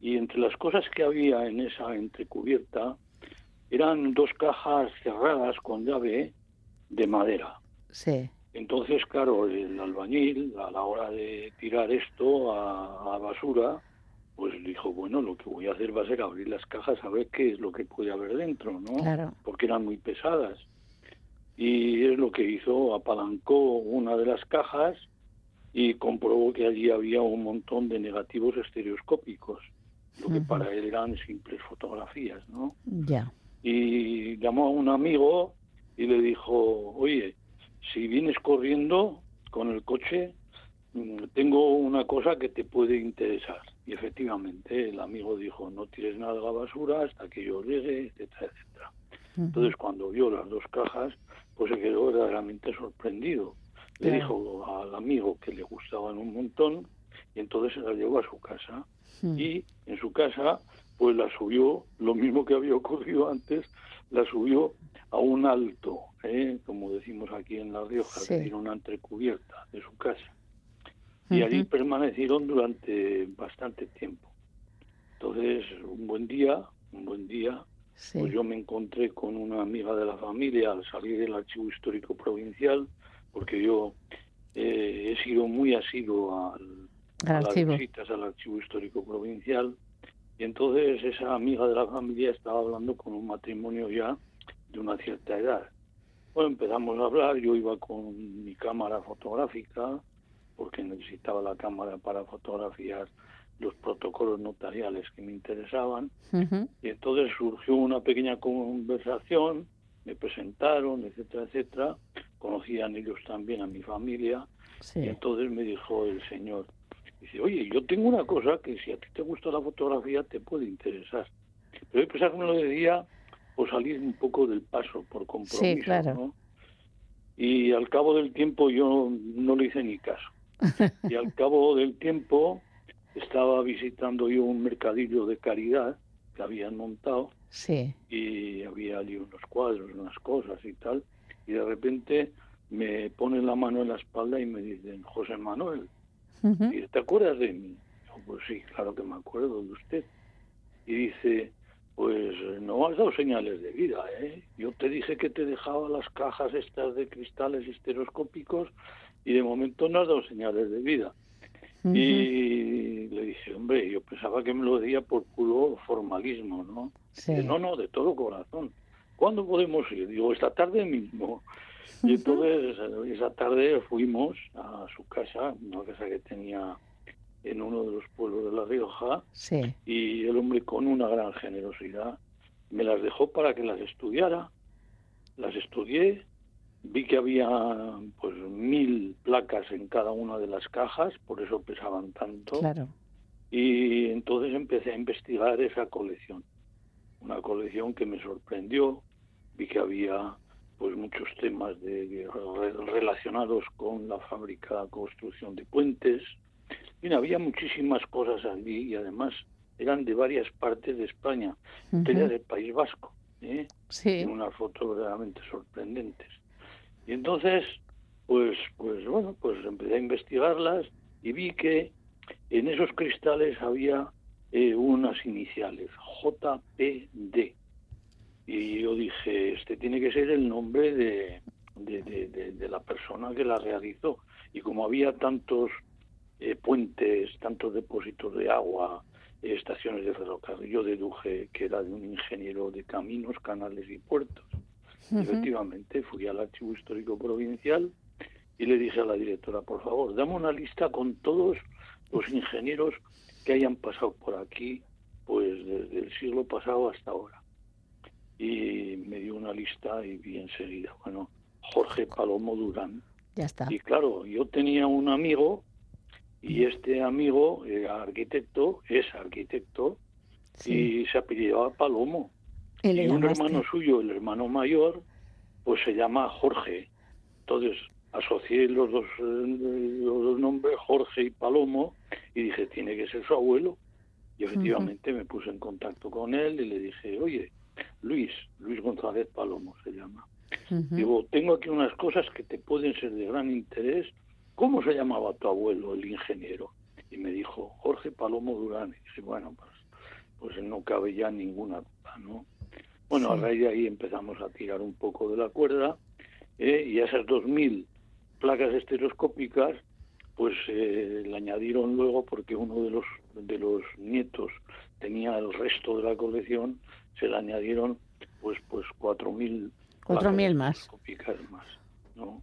Speaker 22: y entre las cosas que había en esa entrecubierta eran dos cajas cerradas con llave de madera.
Speaker 2: Sí.
Speaker 22: Entonces, claro, el albañil, a la hora de tirar esto a, a, basura, pues dijo, bueno, lo que voy a hacer va a ser abrir las cajas a ver qué es lo que puede haber dentro, ¿no?
Speaker 2: Claro.
Speaker 22: Porque eran muy pesadas. Y es lo que hizo, apalancó una de las cajas y comprobó que allí había un montón de negativos estereoscópicos, lo que uh -huh. para él eran simples fotografías, ¿no?
Speaker 2: Ya.
Speaker 22: Y llamó a un amigo y le dijo, oye, si vienes corriendo con el coche, tengo una cosa que te puede interesar. Y efectivamente el amigo dijo, no tires nada a la basura hasta que yo llegue, etcétera, etcétera. Uh -huh. Entonces cuando vio las dos cajas, pues se quedó verdaderamente sorprendido. Le dijo al amigo que le gustaban un montón y entonces se la llevó a su casa.
Speaker 2: Mm.
Speaker 22: Y en su casa, pues la subió, lo mismo que había ocurrido antes, la subió a un alto, ¿eh? como decimos aquí en La Rioja,
Speaker 2: Sí.
Speaker 22: decir, una entrecubierta de su casa. Y allí
Speaker 2: Ujú.
Speaker 22: permanecieron durante bastante tiempo. Entonces, un buen día, un buen día,
Speaker 2: Sí.
Speaker 22: pues yo me encontré con una amiga de la familia al salir del Archivo Histórico Provincial, porque yo eh, he sido muy asiduo al, a las visitas al Archivo Histórico Provincial, y entonces esa amiga de la familia estaba hablando con un matrimonio ya de una cierta edad. Bueno, empezamos a hablar, yo iba con mi cámara fotográfica, porque necesitaba la cámara para fotografiar los protocolos notariales que me interesaban, y entonces surgió una pequeña conversación, me presentaron, etcétera, etcétera, conocían ellos también a mi familia,
Speaker 2: Sí.
Speaker 22: y entonces me dijo el señor, dice, oye, yo tengo una cosa que si a ti te gusta la fotografía te puede interesar. Pero yo pensaba que me lo decía por salir un poco del paso, por compromiso,
Speaker 2: claro.
Speaker 22: ¿no? Y al cabo del tiempo yo no le hice ni caso. Y al cabo del tiempo estaba visitando yo un mercadillo de caridad que habían montado
Speaker 2: Sí.
Speaker 22: y había allí unos cuadros, unas cosas y tal, y de repente me ponen la mano en la espalda y me dicen, José Manuel,
Speaker 2: Ujú.
Speaker 22: y ¿te acuerdas de mí? Pues sí, claro que me acuerdo de usted. Y dice, pues no has dado señales de vida, ¿eh? Yo te dije que te dejaba las cajas estas de cristales estereoscópicos y de momento no has dado señales de vida. Y le dije, hombre, yo pensaba que me lo decía por puro formalismo, ¿no?
Speaker 2: Sí.
Speaker 22: Dice, no, no, de todo corazón. ¿Cuándo podemos ir? Digo, esta tarde mismo. Y entonces esa tarde fuimos a su casa, una casa que tenía en uno de los pueblos de La Rioja
Speaker 2: Sí.
Speaker 22: y el hombre con una gran generosidad me las dejó para que las estudiara. Las estudié, vi que había pues mil placas en cada una de las cajas, por eso pesaban tanto.
Speaker 2: Claro.
Speaker 22: Y entonces empecé a investigar esa colección. Una colección que me sorprendió. Vi que había pues muchos temas de, de- re- relacionados con la fábrica construcción de puentes. Mira, había muchísimas cosas allí y además eran de varias partes de España. Era del País Vasco. ¿eh?
Speaker 2: Sí.
Speaker 22: En unas fotos realmente sorprendentes. Y entonces, pues, pues bueno, pues empecé a investigarlas y vi que en esos cristales había eh, unas iniciales, JPD. Y yo dije, este tiene que ser el nombre de, de, de- la persona que la realizó. Y como había tantos eh, puentes, tantos depósitos de agua, eh, estaciones de ferrocarril, yo deduje que era de un ingeniero de caminos, canales y puertos. Efectivamente, fui al Archivo Histórico Provincial y le dije a la directora, por favor, dame una lista con todos los ingenieros que hayan pasado por aquí, pues desde el siglo pasado hasta ahora. Y me dio una lista y vi enseguida, bueno, Jorge Palomo Durán.
Speaker 2: Ya está.
Speaker 22: Y claro, yo tenía un amigo y este amigo era arquitecto, es arquitecto, y se apellidaba Palomo.
Speaker 2: Y
Speaker 22: un hermano suyo, el hermano mayor, pues se llama Jorge. Entonces asocié los dos, los dos nombres, Jorge y Palomo, y dije, tiene que ser su abuelo. Y efectivamente me puse en contacto con él y le dije, oye, Luis, Luis González Palomo se llama. Digo, tengo aquí unas cosas que te pueden ser de gran interés. ¿Cómo se llamaba tu abuelo, el ingeniero? Y me dijo, Jorge Palomo Durán. Y dije, bueno, pues, pues no cabe ya ninguna duda, ¿no? Bueno, a
Speaker 23: Sí.
Speaker 22: raíz de ahí empezamos a tirar un poco de la cuerda ¿eh? y a esas 2.000 placas estereoscópicas pues eh, le añadieron luego porque uno de los de los nietos tenía el resto de la colección se le añadieron pues pues 4.000
Speaker 2: Cuatro mil más.
Speaker 22: más ¿no?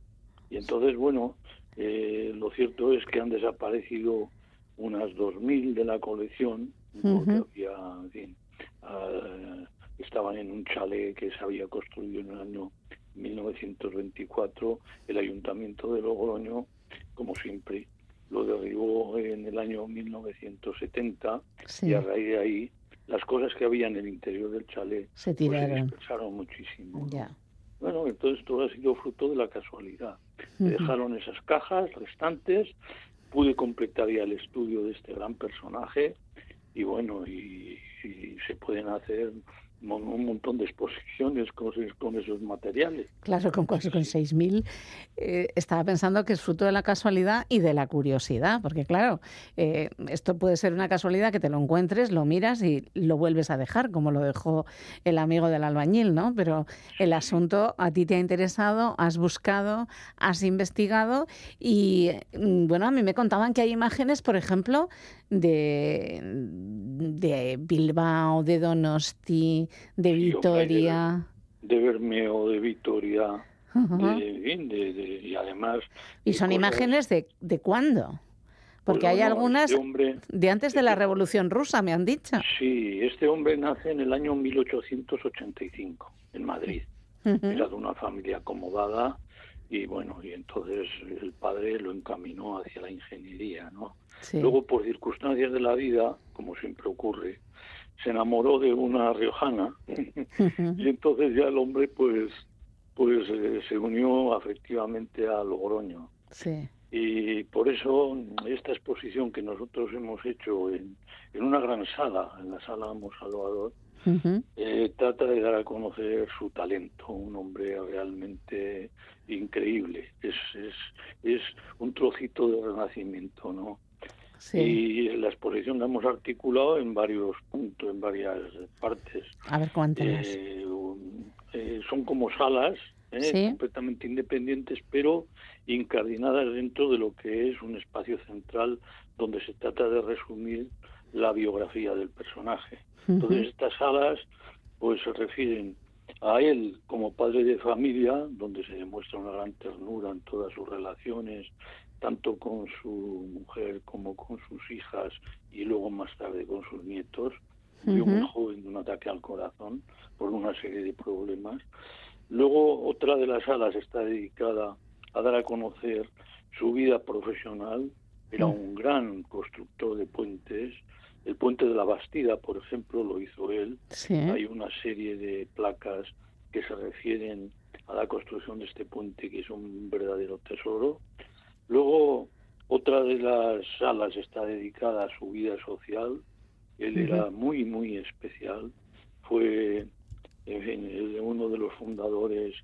Speaker 22: y entonces bueno eh, lo cierto es que han desaparecido unas 2.000 de la colección porque había fin, ah, estaban en un chalet que se había construido en el año 1924 el ayuntamiento de Logroño como siempre lo derribó en el año 1970
Speaker 2: Sí.
Speaker 22: y a raíz de ahí las cosas que había en el interior del chalet
Speaker 2: Se
Speaker 22: pues,
Speaker 2: tiraron.
Speaker 22: dispersaron muchísimo
Speaker 2: Ya.
Speaker 22: bueno, entonces todo ha sido fruto de la casualidad. Me dejaron esas cajas restantes, pude completar ya el estudio de este gran personaje y bueno, y, y se pueden hacer un montón de exposiciones con, con esos materiales.
Speaker 2: Claro, con, con 6.000 eh, estaba pensando que es fruto de la casualidad y de la curiosidad, porque claro, eh, esto puede ser una casualidad que te lo encuentres, lo miras y lo vuelves a dejar, como lo dejó el amigo del albañil, ¿no? Pero el asunto a ti te ha interesado, has buscado, has investigado y, mm, bueno, a mí me contaban que hay imágenes, por ejemplo, de, de Bilbao, de Donosti, de
Speaker 22: Sí,
Speaker 2: Vitoria.
Speaker 22: De Bermeo, de Vitoria, de- de- y además...
Speaker 2: ¿Y son
Speaker 22: cosas-
Speaker 2: imágenes de, de cuándo? Porque
Speaker 22: Pues
Speaker 2: hay
Speaker 22: bueno,
Speaker 2: algunas
Speaker 22: este hombre-
Speaker 2: de antes de la Revolución Rusa, me han dicho.
Speaker 22: Sí, este hombre nace en el año 1885 en Madrid. Era de una familia acomodada y bueno, y entonces el padre lo encaminó hacia la ingeniería, ¿no?
Speaker 2: Sí.
Speaker 22: Luego, por circunstancias de la vida, como siempre ocurre, se enamoró de una riojana y entonces ya el hombre pues pues eh, se unió afectivamente a Logroño
Speaker 2: Sí.
Speaker 22: y por eso esta exposición que nosotros hemos hecho en, en una gran sala, en la sala Amo Salvador,
Speaker 2: Ujú.
Speaker 22: eh, trata de dar a conocer su talento, un hombre realmente increíble. Es, es, es un trocito de renacimiento, ¿no?
Speaker 2: Sí.
Speaker 22: Y la exposición la hemos articulado en varios puntos, en varias partes.
Speaker 2: A ver, cuéntanos.
Speaker 22: Eh, eh, son como salas eh,
Speaker 2: Sí.
Speaker 22: completamente independientes, pero incardinadas dentro de lo que es un espacio central donde se trata de resumir la biografía del personaje. Entonces estas salas pues se refieren a él como padre de familia, donde se demuestra una gran ternura en todas sus relaciones tanto con su mujer como con sus hijas y luego más tarde con sus nietos. Murió muy joven de un ataque al corazón por una serie de problemas. Luego otra de las salas está dedicada a dar a conocer su vida profesional. Era un gran constructor de puentes. El puente de la Bastida, por ejemplo, lo hizo él. Hay una serie de placas que se refieren a la construcción de este puente, que es un verdadero tesoro. Luego, otra de las salas está dedicada a su vida social. Él era muy, muy especial. Fue uno de los fundadores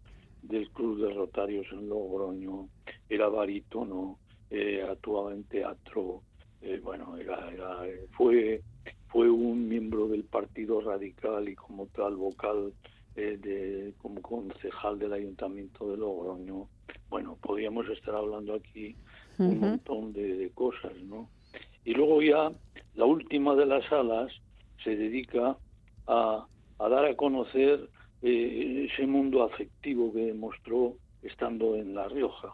Speaker 22: del Club de Rotarios en Logroño. Era barítono, eh, actuaba en teatro. Eh, bueno, era, fue, fue un miembro del Partido Radical y como tal vocal eh, de, como concejal del Ayuntamiento de Logroño. Bueno, podríamos estar hablando aquí un montón de, cosas, ¿no? Y luego ya la última de las salas se dedica a, a dar a conocer eh, ese mundo afectivo que demostró estando en La Rioja.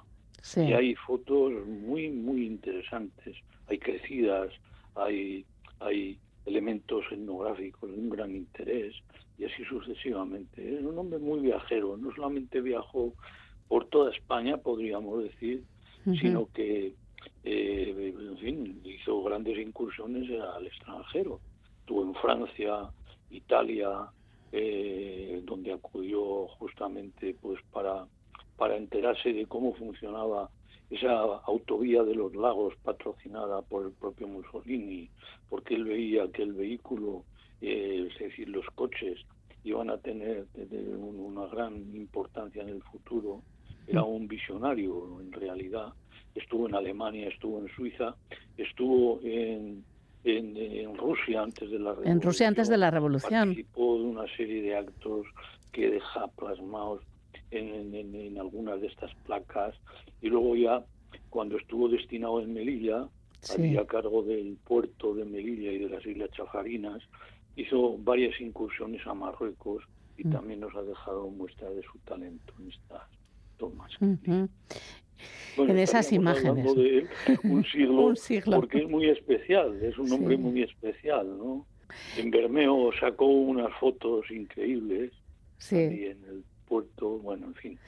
Speaker 22: Y hay fotos muy, muy interesantes. Hay crecidas, hay, hay elementos etnográficos de un gran interés y así sucesivamente. Es un hombre muy viajero, no solamente viajó por toda España, podríamos decir, sino que eh, en fin, hizo grandes incursiones al extranjero. Estuvo en Francia, Italia, eh, donde acudió justamente pues para, para enterarse de cómo funcionaba esa autovía de los lagos patrocinada por el propio Mussolini, porque él veía que el vehículo, eh, es decir, los coches, iban a tener una gran importancia en el futuro. Era un visionario en realidad estuvo en Alemania, estuvo en Suiza, estuvo en, en, Rusia antes de la revolución.
Speaker 2: En Rusia antes de la revolución.
Speaker 22: Participó de una serie de actos que deja plasmados en, en, algunas de estas placas y luego ya cuando estuvo destinado en Melilla, había a cargo del puerto de Melilla y de las Islas Chafarinas, hizo varias incursiones a Marruecos y mm. también nos ha dejado muestra de su talento en estas tomas
Speaker 2: en esas imágenes.
Speaker 22: De un, siglo, porque es muy especial, es un hombre muy especial, ¿no? En Bermeo sacó unas fotos increíbles sí. en el puerto, bueno, en fin.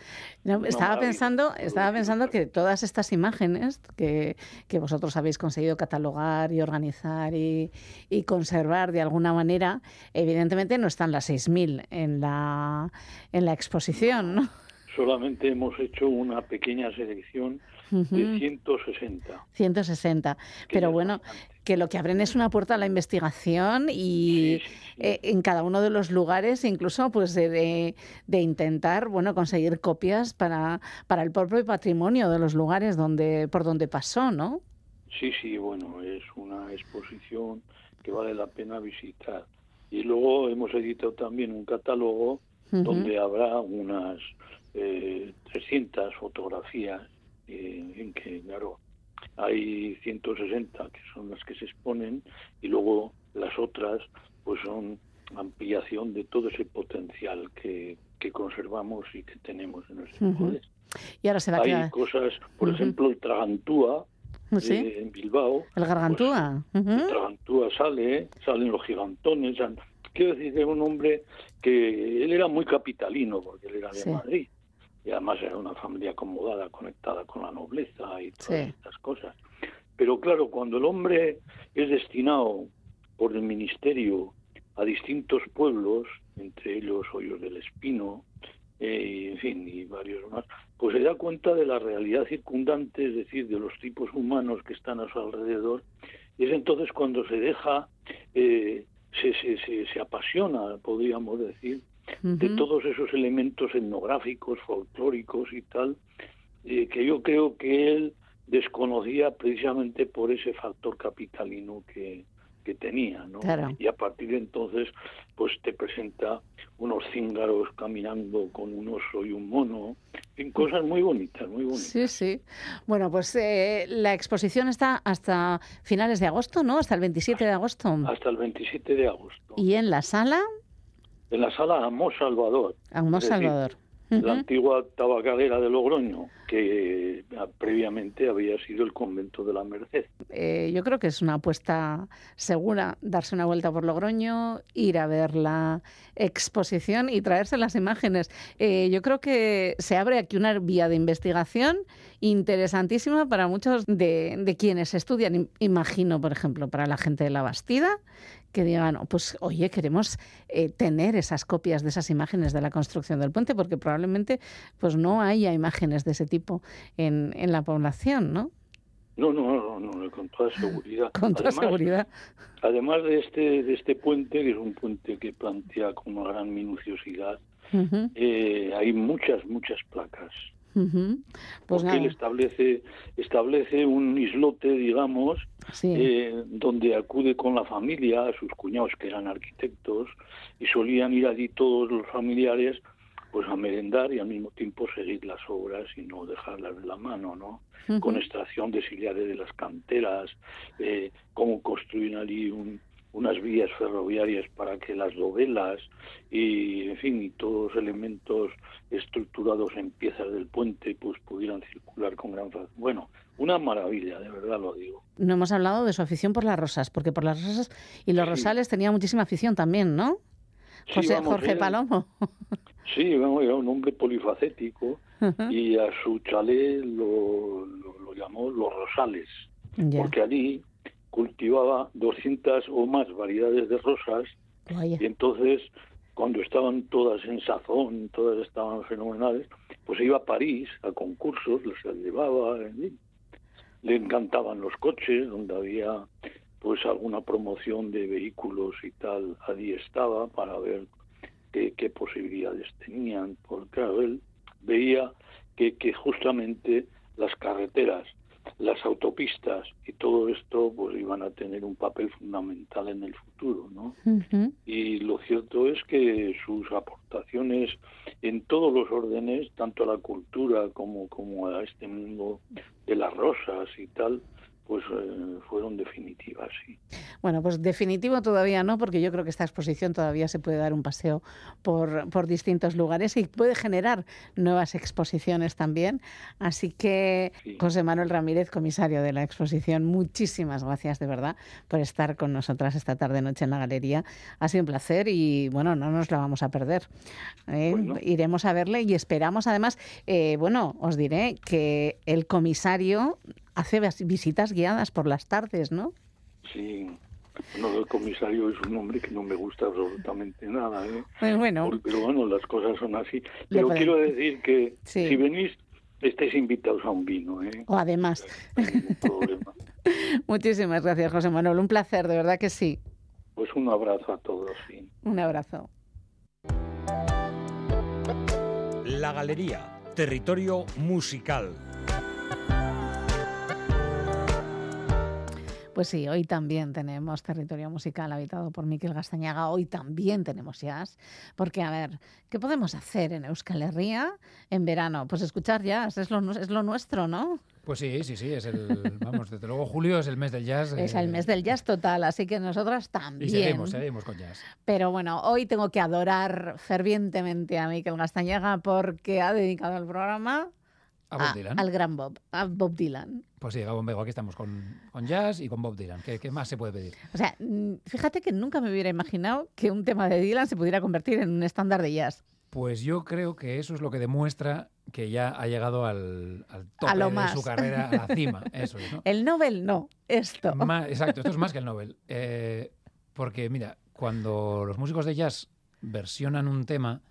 Speaker 2: estaba pensando, estaba pensando que todas estas imágenes que, que, vosotros habéis conseguido catalogar y organizar y, y conservar de alguna manera, evidentemente no están las 6.000 en la, en la exposición, ¿no?
Speaker 22: Solamente hemos hecho una pequeña selección de 160.
Speaker 2: 160. Pero bueno, que lo que abren es una puerta a la investigación y eh, en cada uno de los lugares, incluso pues de, de, intentar bueno conseguir copias para, para el propio patrimonio de los lugares donde por donde pasó, ¿no?
Speaker 22: Sí, sí, bueno, es una exposición que vale la pena visitar. Y luego hemos editado también un catálogo donde habrá unas eh, 300 fotografías eh, en que, claro, hay 160 que son las que se exponen y luego las otras pues son ampliación de todo ese potencial que, que conservamos y que tenemos en nuestro país.
Speaker 2: Y ahora se va
Speaker 22: Hay cosas, por ejemplo, el Tragantúa, eh, en Bilbao.
Speaker 2: El Gargantúa.
Speaker 22: Pues, el Tragantúa sale, salen los gigantones. Quiero decir, es un hombre que él era muy capitalino, porque él era de Madrid y además era una familia acomodada, conectada con la nobleza y todas estas cosas. Pero claro, cuando el hombre es destinado por el ministerio a distintos pueblos, entre ellos Hoyos del Espino, eh, en fin, y varios más, pues se da cuenta de la realidad circundante, es decir, de los tipos humanos que están a su alrededor, y es entonces cuando se deja, eh, se, se, se, se apasiona, podríamos decir, de todos esos elementos etnográficos, folclóricos y tal, eh, que yo creo que él desconocía precisamente por ese factor capitalino que, que tenía, ¿no? Y a partir de entonces, pues te presenta unos cíngaros caminando con un oso y un mono, en cosas muy bonitas, muy bonitas.
Speaker 2: Sí, sí. Bueno, pues eh, la exposición está hasta finales de agosto, ¿no? Hasta el 27 de agosto.
Speaker 22: Hasta el 27 de agosto.
Speaker 2: ¿Y en la sala?
Speaker 22: En la sala Amo Salvador.
Speaker 2: Amo Salvador.
Speaker 22: la antigua tabacalera de Logroño, que ah, previamente había sido el convento de la Merced.
Speaker 2: Eh, yo creo que es una apuesta segura darse una vuelta por Logroño, ir a ver la exposición y traerse las imágenes. Eh, yo creo que se abre aquí una vía de investigación interesantísima para muchos de, de quienes estudian. Imagino, por ejemplo, para la gente de la Bastida, que digan, pues oye, queremos eh, tener esas copias de esas imágenes de la construcción del puente, porque probablemente pues no haya imágenes de ese tipo en, en la población, ¿no?
Speaker 22: No, no, no, no, con toda seguridad.
Speaker 2: con toda seguridad.
Speaker 22: Además de este, de este puente, que es un puente que plantea con una gran minuciosidad, eh, hay muchas, muchas placas.
Speaker 2: Pues
Speaker 22: porque él establece establece un islote digamos eh, donde acude con la familia a sus cuñados que eran arquitectos y solían ir allí todos los familiares pues a merendar y al mismo tiempo seguir las obras y no dejarlas de la mano no con extracción de sillares de las canteras eh, cómo construir allí un, unas vías ferroviarias para que las dovelas y en fin y todos los elementos estructurados en piezas del puente pues pudieran circular con gran facilidad. Bueno, una maravilla, de verdad lo digo.
Speaker 2: No hemos hablado de su afición por las rosas, porque por las rosas y los rosales tenía muchísima afición también, ¿no? José Jorge Palomo.
Speaker 22: Sí, vamos, era un hombre polifacético y a su chalet lo, lo, llamó Los Rosales, porque allí cultivaba 200 o más variedades de rosas y entonces cuando estaban todas en sazón, todas estaban fenomenales, pues iba a París a concursos, las llevaba, le encantaban los coches, donde había pues alguna promoción de vehículos y tal, allí estaba para ver qué, qué posibilidades tenían, porque claro, él veía que, que justamente las carreteras las autopistas y todo esto pues iban a tener un papel fundamental en el futuro, ¿no? Y lo cierto es que sus aportaciones en todos los órdenes, tanto a la cultura como, como a este mundo de las rosas y tal, pues eh, fueron definitivas, sí.
Speaker 2: Bueno, pues definitivo todavía no, porque yo creo que esta exposición todavía se puede dar un paseo por, por distintos lugares y puede generar nuevas exposiciones también. Así que, José Manuel Ramírez, comisario de la exposición, muchísimas gracias de verdad por estar con nosotras esta tarde noche en la galería. Ha sido un placer y bueno, no nos la vamos a perder. ¿eh? Iremos a verle y esperamos además, eh, bueno, os diré que el comisario hace visitas guiadas por las tardes, ¿no?
Speaker 22: Sí. Bueno, el comisario es un hombre que no me gusta absolutamente nada, ¿eh?
Speaker 2: Pues bueno.
Speaker 22: Pero bueno, las cosas son así. Pero quiero decir que si venís, estáis invitados a un vino, ¿eh?
Speaker 2: O además. Muchísimas gracias, José Manuel. Un placer, de verdad que sí.
Speaker 22: Pues un abrazo a todos, sí.
Speaker 2: Un abrazo.
Speaker 23: La Galería, territorio musical.
Speaker 2: Pues sí, hoy también tenemos territorio musical habitado por Miquel Gastañaga, hoy también tenemos jazz, porque a ver, ¿qué podemos hacer en Euskal Herria en verano? Pues escuchar jazz, es lo, es lo nuestro, ¿no?
Speaker 24: Pues sí, sí, sí, es el, vamos, desde luego julio es el mes del jazz.
Speaker 2: Es el mes del jazz total, así que nosotras también.
Speaker 24: Y seguimos, seguimos con jazz.
Speaker 2: Pero bueno, hoy tengo que adorar fervientemente a Miquel Gastañaga porque ha dedicado el programa
Speaker 24: ¿A Bob Dylan?
Speaker 2: Al gran Bob, a Bob Dylan.
Speaker 24: Pues sí, Gabón Bego, aquí estamos con, con jazz y con Bob Dylan. ¿Qué, ¿Qué, más se puede pedir?
Speaker 2: O sea, mm, fíjate que nunca me hubiera imaginado que un tema de Dylan se pudiera convertir en un estándar de jazz.
Speaker 24: Pues yo creo que eso es lo que demuestra que ya ha llegado al, al tope de su carrera, a la cima. Eso es, ¿no?
Speaker 2: El Nobel no, esto.
Speaker 24: exacto, esto es más que el Nobel. Eh, porque, mira, cuando los músicos de jazz versionan un tema,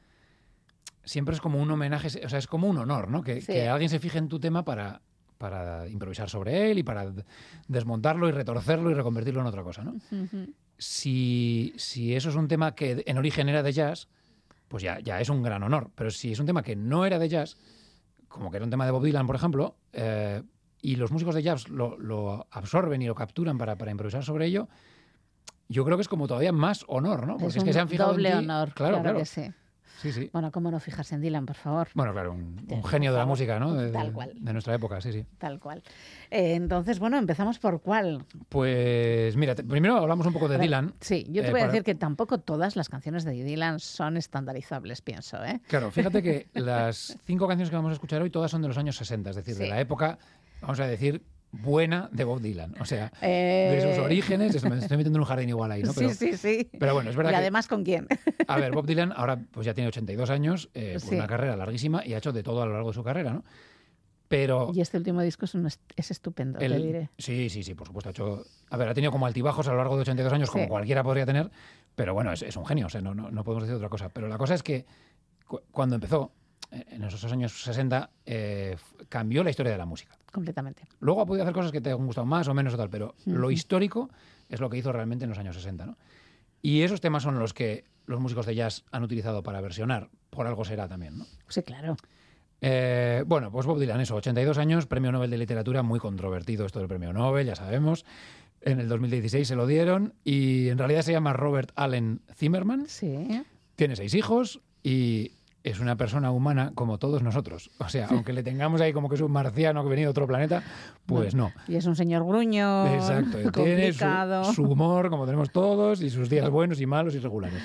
Speaker 24: siempre es como un homenaje, o sea, es como un honor, ¿no? Que, que alguien se fije en tu tema para, para improvisar sobre él y para desmontarlo y retorcerlo y reconvertirlo en otra cosa, ¿no? si, si, eso es un tema que en origen era de jazz, pues ya, ya es un gran honor. Pero si es un tema que no era de jazz, como que era un tema de Bob Dylan, por ejemplo, eh, y los músicos de jazz lo, lo, absorben y lo capturan para, para improvisar sobre ello, yo creo que es como todavía más honor, ¿no?
Speaker 2: Porque es, que se han fijado doble en ti. honor, claro, claro, Que sí.
Speaker 24: Sí, sí.
Speaker 2: Bueno, ¿cómo no fijarse en Dylan, por favor?
Speaker 24: Bueno, claro, un, genio de la música, ¿no? De,
Speaker 2: Tal cual.
Speaker 24: De nuestra época, sí, sí.
Speaker 2: Tal cual. Eh, entonces, bueno, empezamos por cuál.
Speaker 24: Pues mira, primero hablamos un poco de Dylan.
Speaker 2: Sí, yo te
Speaker 24: eh,
Speaker 2: voy a
Speaker 24: para-
Speaker 2: decir que tampoco todas las canciones de Dylan son estandarizables, pienso, ¿eh?
Speaker 24: Claro, fíjate que las cinco canciones que vamos a escuchar hoy todas son de los años 60, es decir, de la época, vamos a decir, buena de Bob Dylan. O sea,
Speaker 2: Eh,
Speaker 24: de sus orígenes, me estoy metiendo en un jardín igual ahí, ¿no? Pero,
Speaker 2: sí, sí, sí.
Speaker 24: pero bueno, es verdad
Speaker 2: y
Speaker 24: que-
Speaker 2: además, ¿con quién?
Speaker 24: A ver, Bob Dylan ahora pues ya tiene 82 años, eh, pues
Speaker 2: Sí.
Speaker 24: una carrera larguísima y ha hecho de todo a lo largo de su carrera, ¿no? Pero
Speaker 2: Y este último disco es, un est- es estupendo,
Speaker 24: el-
Speaker 2: te diré.
Speaker 24: Sí, sí, sí, por supuesto. Ha hecho, a ver, ha tenido como altibajos a lo largo de 82 años, como cualquiera podría tener, pero bueno, es, es un genio, o sea, no, no, no podemos decir otra cosa. Pero la cosa es que cu- cuando empezó, eh, en esos años 60, eh, cambió la historia de la música.
Speaker 2: Completamente.
Speaker 24: Luego ha podido hacer cosas que te han gustado más o menos o tal, pero lo histórico es lo que hizo realmente en los años 60, ¿no? Y esos temas son los que los músicos de jazz han utilizado para versionar, por algo será también, ¿no?
Speaker 2: Sí, claro.
Speaker 24: Eh, bueno, pues Bob Dylan, eso, 82 años, premio Nobel de Literatura, muy controvertido esto del premio Nobel, ya sabemos. En el 2016 se lo dieron y en realidad se llama Robert Allen Zimmerman.
Speaker 2: Sí.
Speaker 24: Tiene seis hijos y es una persona humana como todos nosotros. O sea, aunque le tengamos ahí como que es un marciano que ha venido de otro planeta, pues no.
Speaker 2: Y es un señor gruño,
Speaker 24: Exacto, tiene su, humor como tenemos todos y sus días buenos y malos y regulares.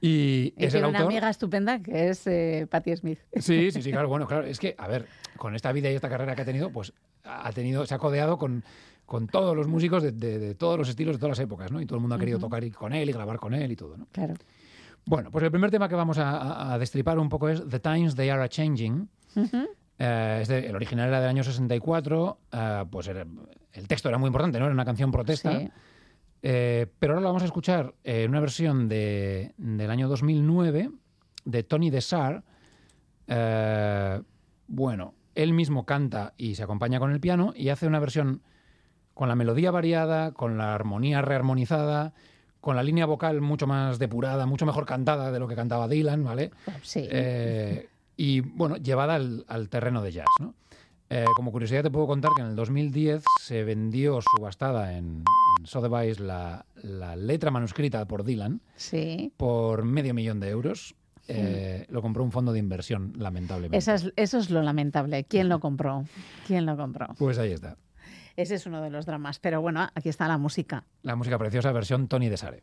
Speaker 24: Y,
Speaker 2: Y
Speaker 24: es el
Speaker 2: tiene una amiga estupenda que es eh, Patti Smith.
Speaker 24: Sí, sí, sí, claro, bueno, claro. Es que, a ver, con esta vida y esta carrera que ha tenido, pues ha tenido, se ha codeado con, con todos los músicos de, de- de todos los estilos de todas las épocas, ¿no? Y todo el mundo ha querido tocar con él y grabar con él y todo, ¿no?
Speaker 2: Claro.
Speaker 24: Bueno, pues el primer tema que vamos a, destripar un poco es The Times They Are a Changing. Eh, es de- el original era del año 64, eh, pues era- el texto era muy importante, ¿no? Era una canción protesta.
Speaker 2: Sí.
Speaker 24: Eh, pero ahora lo vamos a escuchar en una versión de, del año 2009 de Tony Desar. Eh, bueno, él mismo canta y se acompaña con el piano y hace una versión con la melodía variada, con la armonía rearmonizada, con la línea vocal mucho más depurada, mucho mejor cantada de lo que cantaba Dylan, ¿vale?
Speaker 2: Sí.
Speaker 24: Eh, y bueno, llevada al, al terreno de jazz, ¿no? Eh, como curiosidad te puedo contar que en el 2010 se vendió subastada en, en Sotheby's la, la letra manuscrita por Dylan
Speaker 2: Sí.
Speaker 24: por medio millón de euros. Eh, lo compró un fondo de inversión, lamentablemente.
Speaker 2: Esa es- eso es lo lamentable. ¿Quién lo compró? ¿Quién lo compró?
Speaker 24: Pues ahí está.
Speaker 2: Ese es uno de los dramas. Pero bueno, aquí está la música.
Speaker 24: La música preciosa, versión Tony Desare.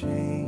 Speaker 25: changing.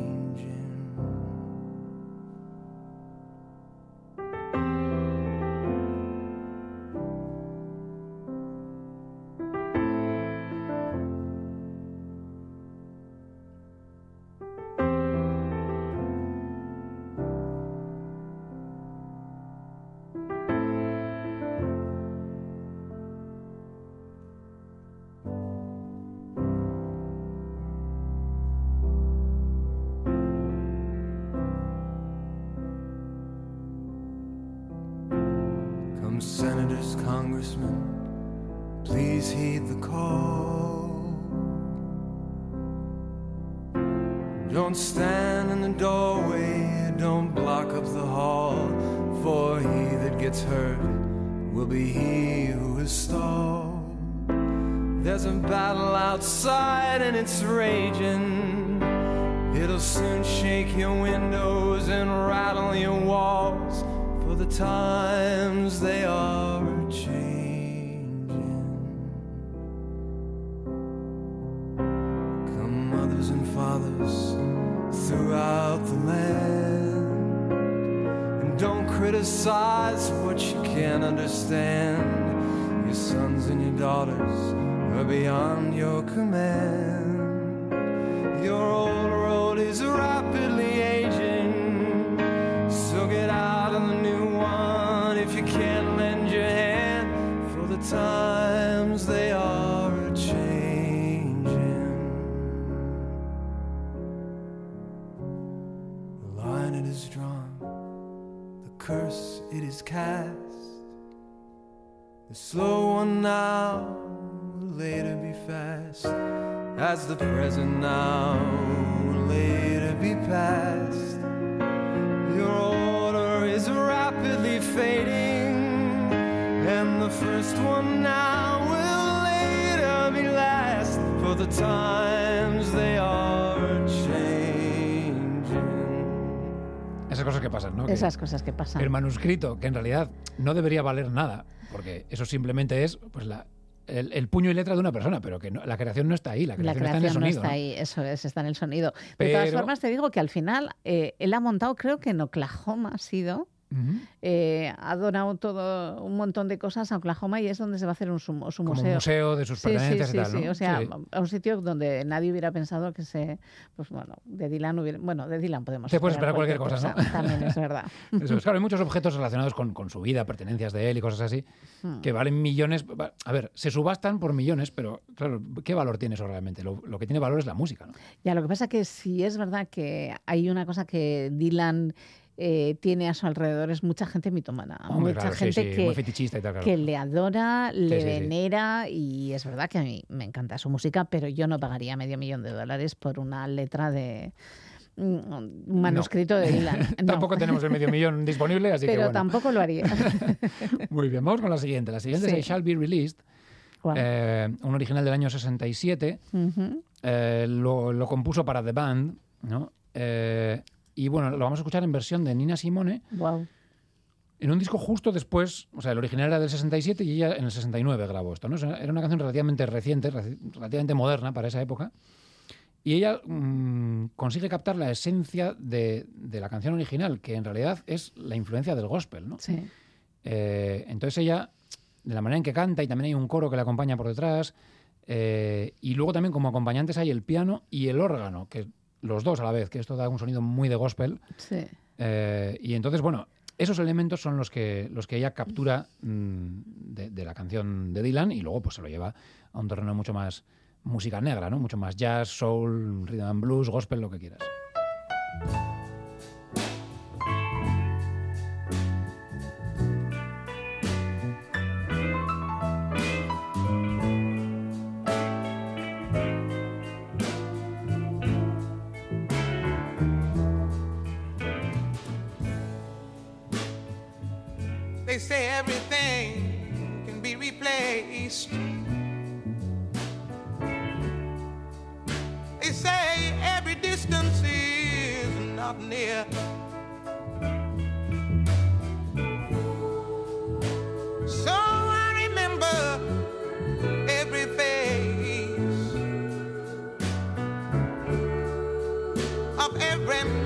Speaker 13: Slow one now later be fast, as the present now later be past. Your order is rapidly fading, and the first one now will later be last, for the times they are changing.
Speaker 24: Esas cosas que pasan, ¿no? Que
Speaker 2: Esas cosas que pasan.
Speaker 24: El manuscrito, que en realidad no debería valer nada, porque eso simplemente es pues la, el, el puño y letra de una persona, pero que no- la creación no está ahí, la
Speaker 2: La
Speaker 24: creación, está en el
Speaker 2: creación no
Speaker 24: sonido.
Speaker 2: está
Speaker 24: ¿no?
Speaker 2: ahí, eso es, está en el sonido. De todas
Speaker 24: Pero-
Speaker 2: formas, te digo que al final eh, él ha montado, creo que en Oklahoma ha sido, Eh, ha donado todo un montón de cosas a Oklahoma y es donde se va a hacer un, su, su
Speaker 24: Como un
Speaker 2: museo.
Speaker 24: museo de sus
Speaker 2: Sí, sí,
Speaker 24: pertenencias y tal,
Speaker 2: sí,
Speaker 24: ¿no?
Speaker 2: O sea, un sitio donde nadie hubiera pensado que se, pues bueno, de Dylan hubiera, bueno, de Dylan podemos
Speaker 24: Te puedes esperar cualquier cosa, ¿no?
Speaker 2: También es verdad.
Speaker 24: Eso es, claro, hay muchos objetos relacionados con, con su vida, pertenencias de él y cosas así,
Speaker 2: Hmm.
Speaker 24: que valen millones. A ver, se subastan por millones, pero claro, ¿qué valor tiene eso realmente? Lo, lo que tiene valor es la música, ¿no?
Speaker 2: Ya, lo que pasa que sí es verdad que hay una cosa que Dylan eh, tiene a su alrededor es mucha gente mitomana,
Speaker 24: Hombre,
Speaker 2: mucha
Speaker 24: claro,
Speaker 2: gente
Speaker 24: sí,
Speaker 2: que,
Speaker 24: muy fetichista y tal, claro.
Speaker 2: que le adora, le
Speaker 24: sí,
Speaker 2: venera y es verdad que a mí me encanta su música, pero yo no pagaría medio millón de dólares por una letra de mm, un manuscrito de Dylan. No.
Speaker 24: Tampoco tenemos el medio millón disponible, así que
Speaker 2: pero
Speaker 24: bueno.
Speaker 2: tampoco lo haría.
Speaker 24: Muy bien, vamos con la siguiente. La siguiente
Speaker 2: Sí.
Speaker 24: es I Shall Be Released, eh, un original del año 67.
Speaker 2: Ujú.
Speaker 24: Eh, lo, lo compuso para The Band, ¿no? Eh, y bueno, lo vamos a escuchar en versión de Nina Simone,
Speaker 2: Guau.
Speaker 24: en un disco justo después, o sea, el original era del 67 y ella en el 69 grabó esto, ¿no? Era una canción relativamente reciente, reci- relativamente moderna para esa época. Y ella mm, consigue captar la esencia de, de la canción original, que en realidad es la influencia del gospel, ¿no?
Speaker 2: Sí.
Speaker 24: Eh, entonces ella, de la manera en que canta, y también hay un coro que la acompaña por detrás, eh, y luego también como acompañantes hay el piano y el órgano, que los dos a la vez, que esto da un sonido muy de gospel.
Speaker 2: Sí.
Speaker 24: Eh, y entonces, bueno, esos elementos son los que, los que ella captura mm, de, de la canción de Dylan y luego pues se lo lleva a un terreno mucho más música negra, ¿no? Mucho más jazz, soul, rhythm and blues, gospel, lo que quieras.
Speaker 26: Say everything can be replaced. They say every distance is not near. So I remember every face of every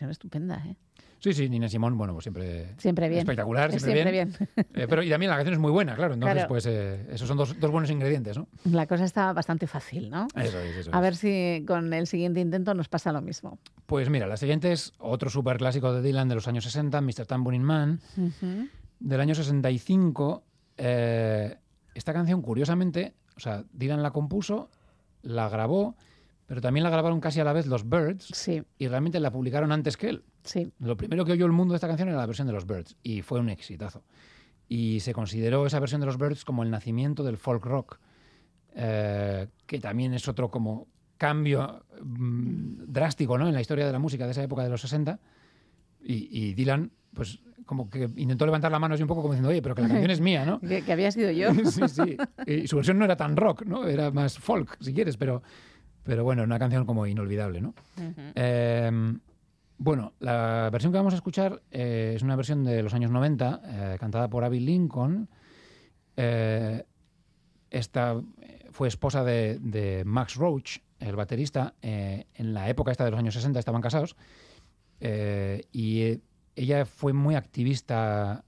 Speaker 2: versión estupenda, ¿eh?
Speaker 24: Sí, sí, Nina Simón, bueno, pues siempre...
Speaker 2: Siempre bien.
Speaker 24: Espectacular,
Speaker 2: Es
Speaker 24: siempre,
Speaker 2: siempre
Speaker 24: bien. Eh, pero y también la canción es muy buena, claro. Entonces,
Speaker 2: Claro.
Speaker 24: pues eh, esos son dos, dos buenos ingredientes, ¿no?
Speaker 2: La cosa está bastante fácil, ¿no?
Speaker 24: Eso es, eso
Speaker 2: A
Speaker 24: es.
Speaker 2: ver si con el siguiente intento nos pasa lo mismo.
Speaker 24: Pues mira, la siguiente es otro superclásico de Dylan de los años 60, Mr. Tambourine Man, del año 65. Eh, esta canción, curiosamente, o sea, Dylan la compuso, la grabó, pero también la grabaron casi a la vez los Birds y realmente la publicaron antes que él.
Speaker 2: Sí.
Speaker 24: Lo primero que oyó el mundo de esta canción era la versión de los Birds y fue un exitazo. Y se consideró esa versión de los Birds como el nacimiento del folk rock, eh, que también es otro como cambio mm, drástico ¿no? en la historia de la música de esa época de los 60. Y, y Dylan, pues como que intentó levantar la mano así un poco como diciendo, oye, pero que la canción es mía, ¿no?
Speaker 2: Que, que había sido yo.
Speaker 24: sí, sí. Y su versión no era tan rock, ¿no? Era más folk, si quieres, pero, pero bueno, una canción como inolvidable, ¿no? Eh, bueno, la versión que vamos a escuchar eh, es una versión de los años 90, eh, cantada por Abby Lincoln. Eh, esta fue esposa de, de Max Roach, el baterista. en la época esta de los años 60 estaban casados. y ella fue muy activista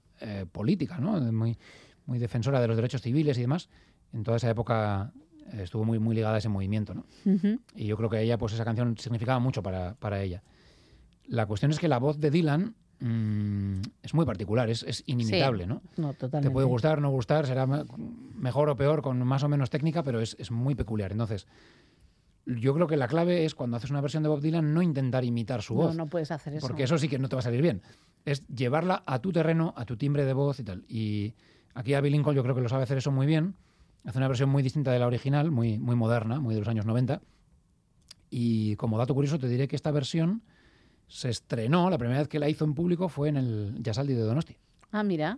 Speaker 24: política, ¿no? Muy, muy defensora de los derechos civiles y demás. En toda esa época estuvo muy, muy ligada a ese movimiento, ¿no? Y yo creo que ella, pues esa canción significaba mucho para, para ella. La cuestión es que la voz de Dylan mm, es muy particular, es, es inimitable,
Speaker 2: Sí.
Speaker 24: ¿no?
Speaker 2: No, totalmente.
Speaker 24: Te puede gustar, no gustar, será me- mejor o peor, con más o menos técnica, pero es, es muy peculiar. Entonces, yo creo que la clave es cuando haces una versión de Bob Dylan no intentar imitar su voz.
Speaker 2: no puedes hacer eso.
Speaker 24: Porque eso sí que no te va a salir bien. Es llevarla a tu terreno, a tu timbre de voz y tal. Y aquí Abby Lincoln yo creo que lo sabe hacer eso muy bien. Hace una versión muy distinta de la original, muy, muy moderna, muy de los años 90. Y como dato curioso te diré que esta versión se estrenó, la primera vez que la hizo en público fue en el Jazzaldi de Donosti.
Speaker 2: Ah, mira.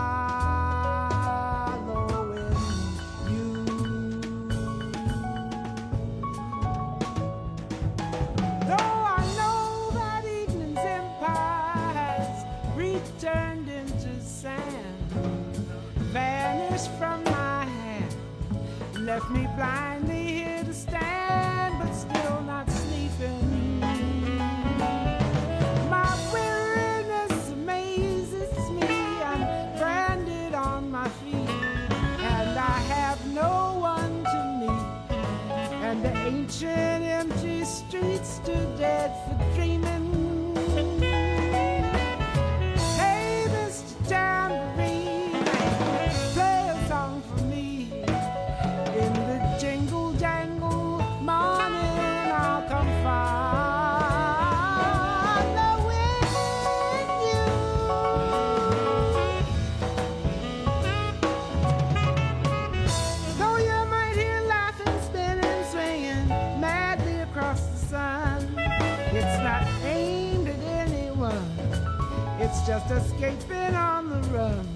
Speaker 27: me blind. just escaping on the run.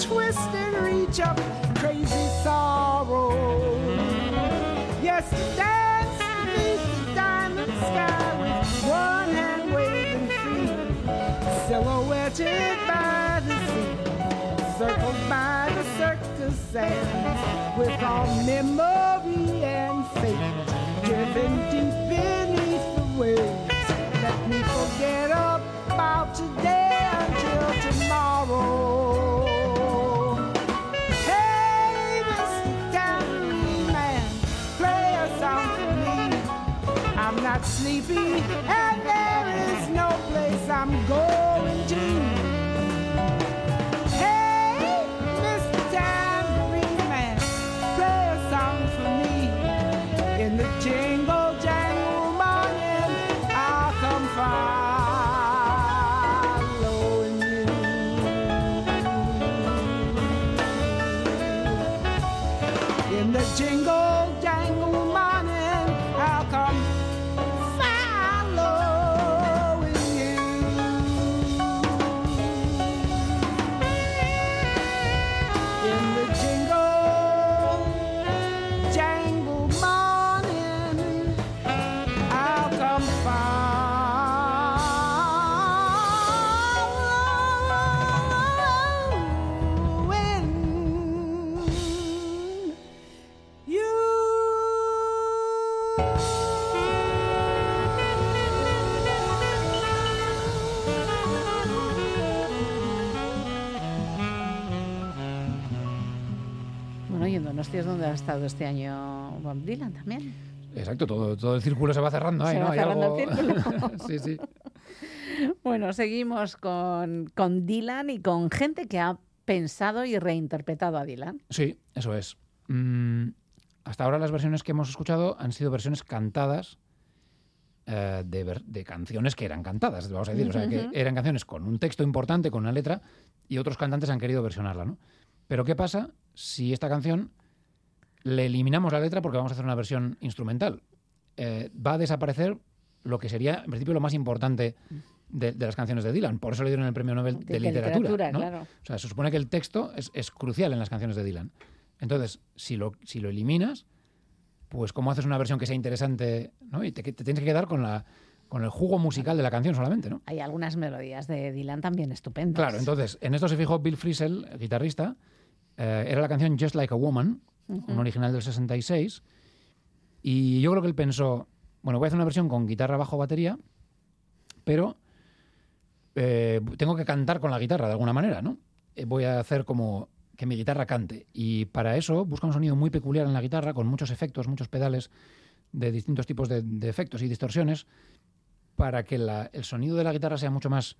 Speaker 27: twist and reach up crazy sorrow. Yes, dance beneath the diamond sky with one hand waving free, silhouetted by the sea, circled by the circus sands with all
Speaker 2: memories. Estado este año Bob Dylan también.
Speaker 24: Exacto, todo, todo el círculo se va cerrando ahí,
Speaker 2: se
Speaker 24: ¿no?
Speaker 2: Va
Speaker 24: Hay
Speaker 2: cerrando
Speaker 24: algo-
Speaker 2: el círculo.
Speaker 24: sí, sí.
Speaker 2: Bueno, seguimos con, con Dylan y con gente que ha pensado y reinterpretado a Dylan.
Speaker 24: Sí, eso es. Mm, hasta ahora las versiones que hemos escuchado han sido versiones cantadas eh, de, ver- de canciones que eran cantadas, vamos a decir. O sea, que eran canciones con un texto importante, con una letra, y otros cantantes han querido versionarla, ¿no? Pero ¿qué pasa si esta canción le eliminamos la letra porque vamos a hacer una versión instrumental? Eh, va a desaparecer lo que sería, en principio, lo más importante de, de las canciones de Dylan. Por eso le dieron el premio Nobel de,
Speaker 2: De
Speaker 24: literatura.
Speaker 2: literatura,
Speaker 24: ¿no?
Speaker 2: claro.
Speaker 24: O sea, se supone que el texto es, es crucial en las canciones de Dylan. Entonces, si lo, si lo eliminas, pues cómo haces una versión que sea interesante, ¿no? Y te, te tienes que quedar con la con el jugo musical de la canción solamente, ¿no?
Speaker 2: Hay algunas melodías de Dylan también estupendas.
Speaker 24: Claro, entonces, en esto se fijó Bill Frisell, el guitarrista. eh, era la canción Just Like a Woman, Un original del 66. Y yo creo que él pensó, bueno, voy a hacer una versión con guitarra, bajo, batería, pero eh, tengo que cantar con la guitarra de alguna manera, ¿no? Eh, voy a hacer como que mi guitarra cante. Y para eso busca un sonido muy peculiar en la guitarra, con muchos efectos, muchos pedales de distintos tipos de, efectos y distorsiones, para que el sonido de la guitarra sea mucho más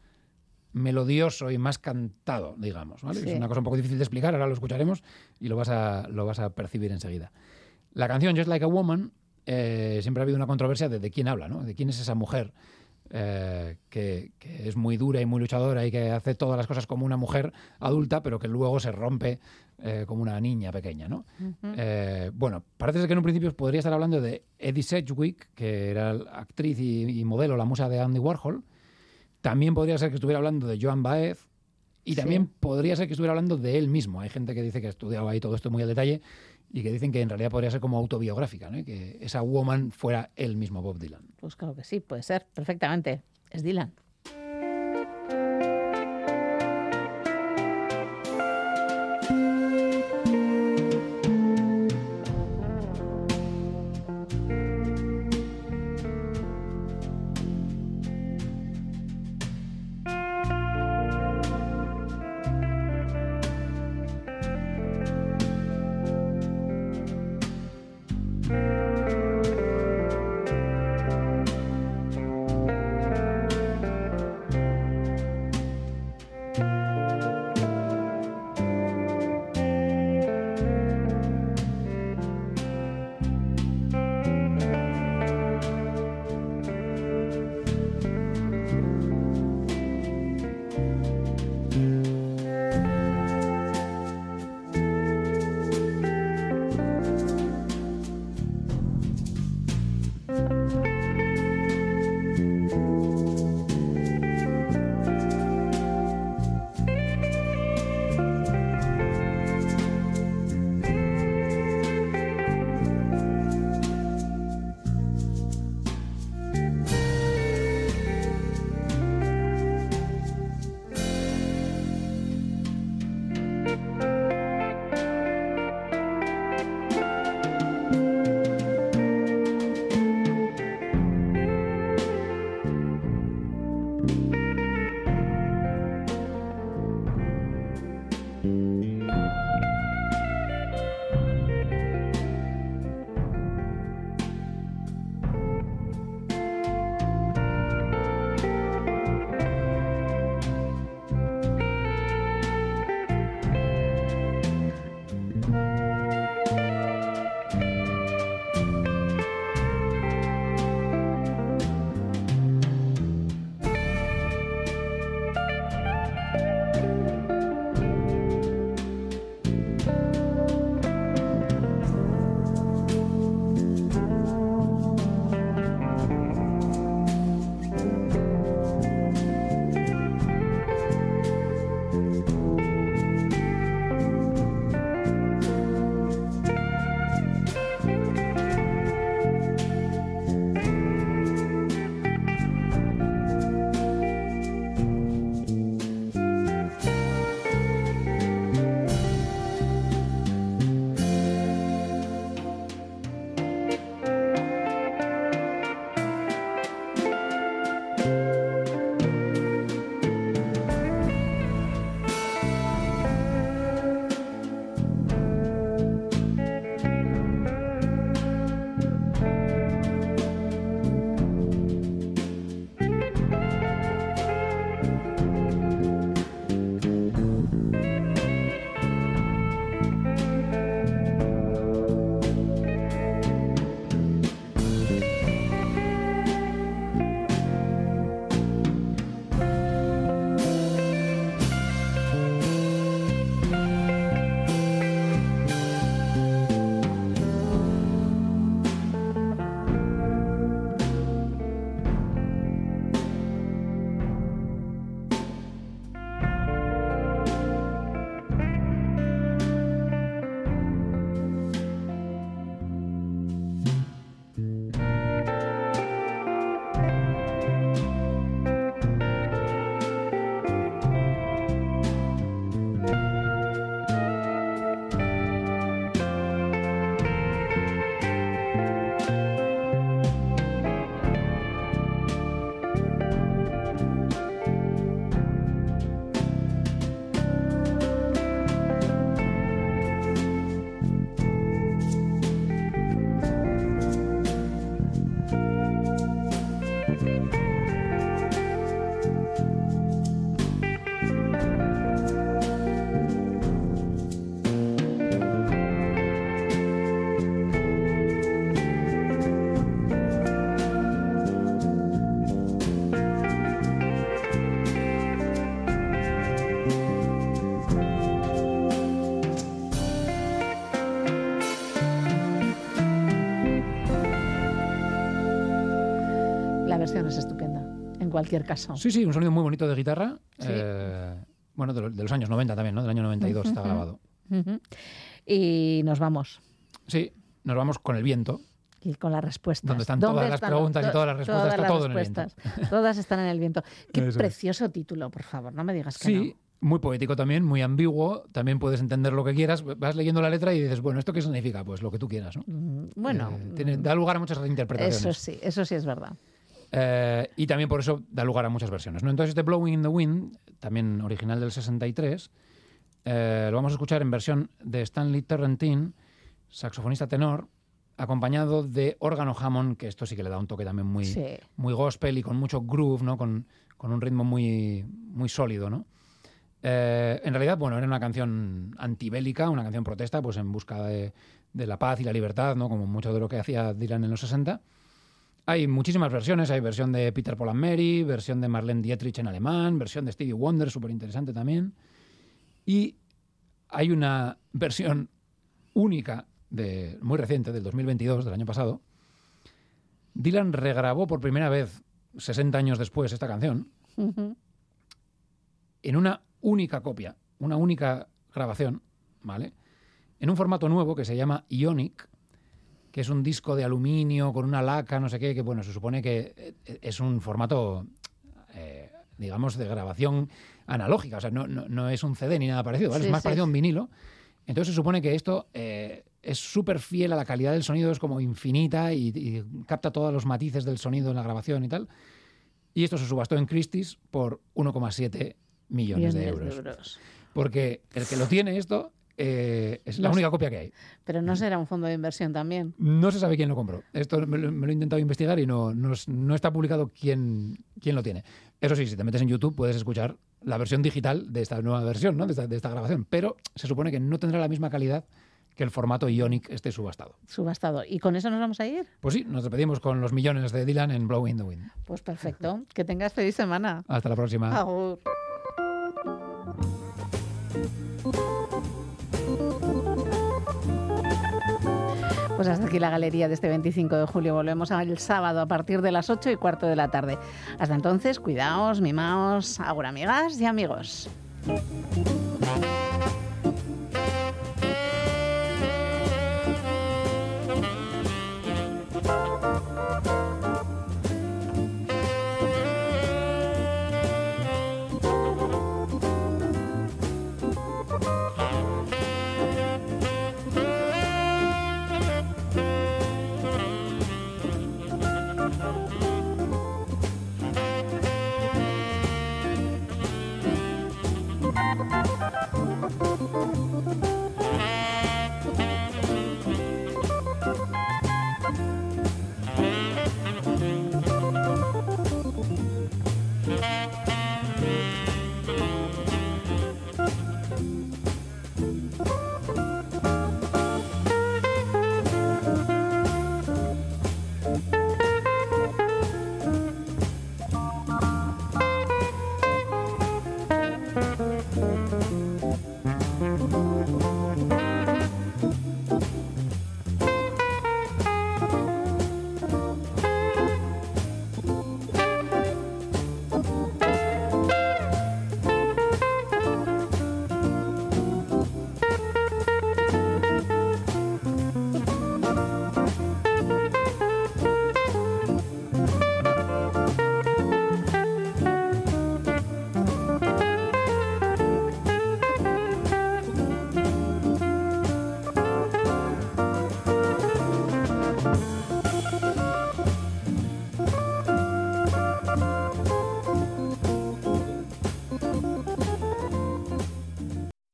Speaker 24: melodioso y más cantado, digamos. ¿vale?
Speaker 2: Sí.
Speaker 24: Es una cosa un poco difícil de explicar, ahora lo escucharemos y lo vas a, lo vas a percibir enseguida. La canción Just Like a Woman, eh, siempre ha habido una controversia de, de quién habla, ¿no? De quién es esa mujer eh, que, que es muy dura y muy luchadora y que hace todas las cosas como una mujer adulta, pero que luego se rompe eh, como una niña pequeña, ¿no? Bueno, parece que en un principio podría estar hablando de Eddie Sedgwick, que era actriz y, y modelo, la musa de Andy Warhol. También podría ser que estuviera hablando de Joan Baez. Y
Speaker 2: Sí.
Speaker 24: también podría ser que estuviera hablando de él mismo. Hay gente que dice que ha estudiado ahí todo esto muy al detalle y que dicen que en realidad podría ser como autobiográfica, ¿no? Y que esa woman fuera él mismo, Bob Dylan.
Speaker 2: Pues claro que sí, puede ser, perfectamente. Es Dylan. Cualquier caso.
Speaker 24: Sí, sí, un sonido muy bonito de guitarra. Eh, bueno, de, los años 90 también, ¿no? Del año 92 está grabado.
Speaker 2: Y nos vamos.
Speaker 24: Sí, nos vamos con el viento.
Speaker 2: Y con las respuestas.
Speaker 24: Donde están todas las preguntas y todas las respuestas, está todo en el viento.
Speaker 2: Todas están en el viento. Qué precioso título, por favor, no me digas que
Speaker 24: sí, muy poético también, muy ambiguo. También puedes entender lo que quieras. Vas leyendo la letra y dices, bueno, ¿esto qué significa? Pues lo que tú quieras, ¿no?
Speaker 2: Mm, bueno.
Speaker 24: Eh, da lugar a muchas interpretaciones.
Speaker 2: Eso sí, eso sí es verdad.
Speaker 24: Eh, y también por eso da lugar a muchas versiones. ¿no? Entonces, este Blowing in the Wind, también original del 63, eh, lo vamos a escuchar en versión de Stanley Turrentine, saxofonista tenor, acompañado de órgano Hammond, que esto sí que le da un toque también muy, muy gospel y con mucho groove, ¿no? Con, con un ritmo muy, muy sólido, ¿no? Eh, en realidad, bueno, era una canción antibélica, una canción protesta, pues en busca de, de, la paz y la libertad, ¿no? Como mucho de lo que hacía Dylan en los 60. Hay muchísimas versiones, hay versión de Peter Paul and Mary, versión de Marlene Dietrich en alemán, versión de Stevie Wonder, súper interesante también. Y hay una versión única de, muy reciente, del 2022, del año pasado, Dylan regrabó por primera vez, 60 años después, esta canción, en una única copia, una única grabación, ¿vale? En un formato nuevo que se llama Ionic, que es un disco de aluminio con una laca, no sé qué, que bueno, se supone que eh, es un formato, eh, digamos, de grabación analógica, o sea, no, no, es un CD ni nada parecido, ¿vale? es más parecido a un vinilo. Entonces se supone que esto eh, es súper fiel a la calidad del sonido, es como infinita y, capta todos los matices del sonido en la grabación y tal. Y esto se subastó en Christie's por 1,7 millones, de, euros. Porque el que lo tiene esto eh, es la única copia que hay.
Speaker 2: Pero no será un fondo de inversión también.
Speaker 24: No se sabe quién lo compró. Esto me lo, he intentado investigar y no, no, está publicado quién, quién lo tiene. Eso sí, si te metes en YouTube puedes escuchar la versión digital de esta nueva versión, ¿no? de, esta, de esta grabación. Pero se supone que no tendrá la misma calidad que el formato Ionic esté subastado.
Speaker 2: Subastado. ¿Y con eso nos vamos a ir?
Speaker 24: Pues sí, nos despedimos con los millones de Dylan en Blowing the Wind.
Speaker 2: Pues perfecto. que tengas feliz semana.
Speaker 24: Hasta la próxima.
Speaker 2: Agur. Pues hasta aquí la galería de este 25 de julio. Volvemos el sábado a partir de las 8 y cuarto de la tarde. Hasta entonces, cuidaos, mimaos, ahora amigas y amigos. パパにポッポッポッ。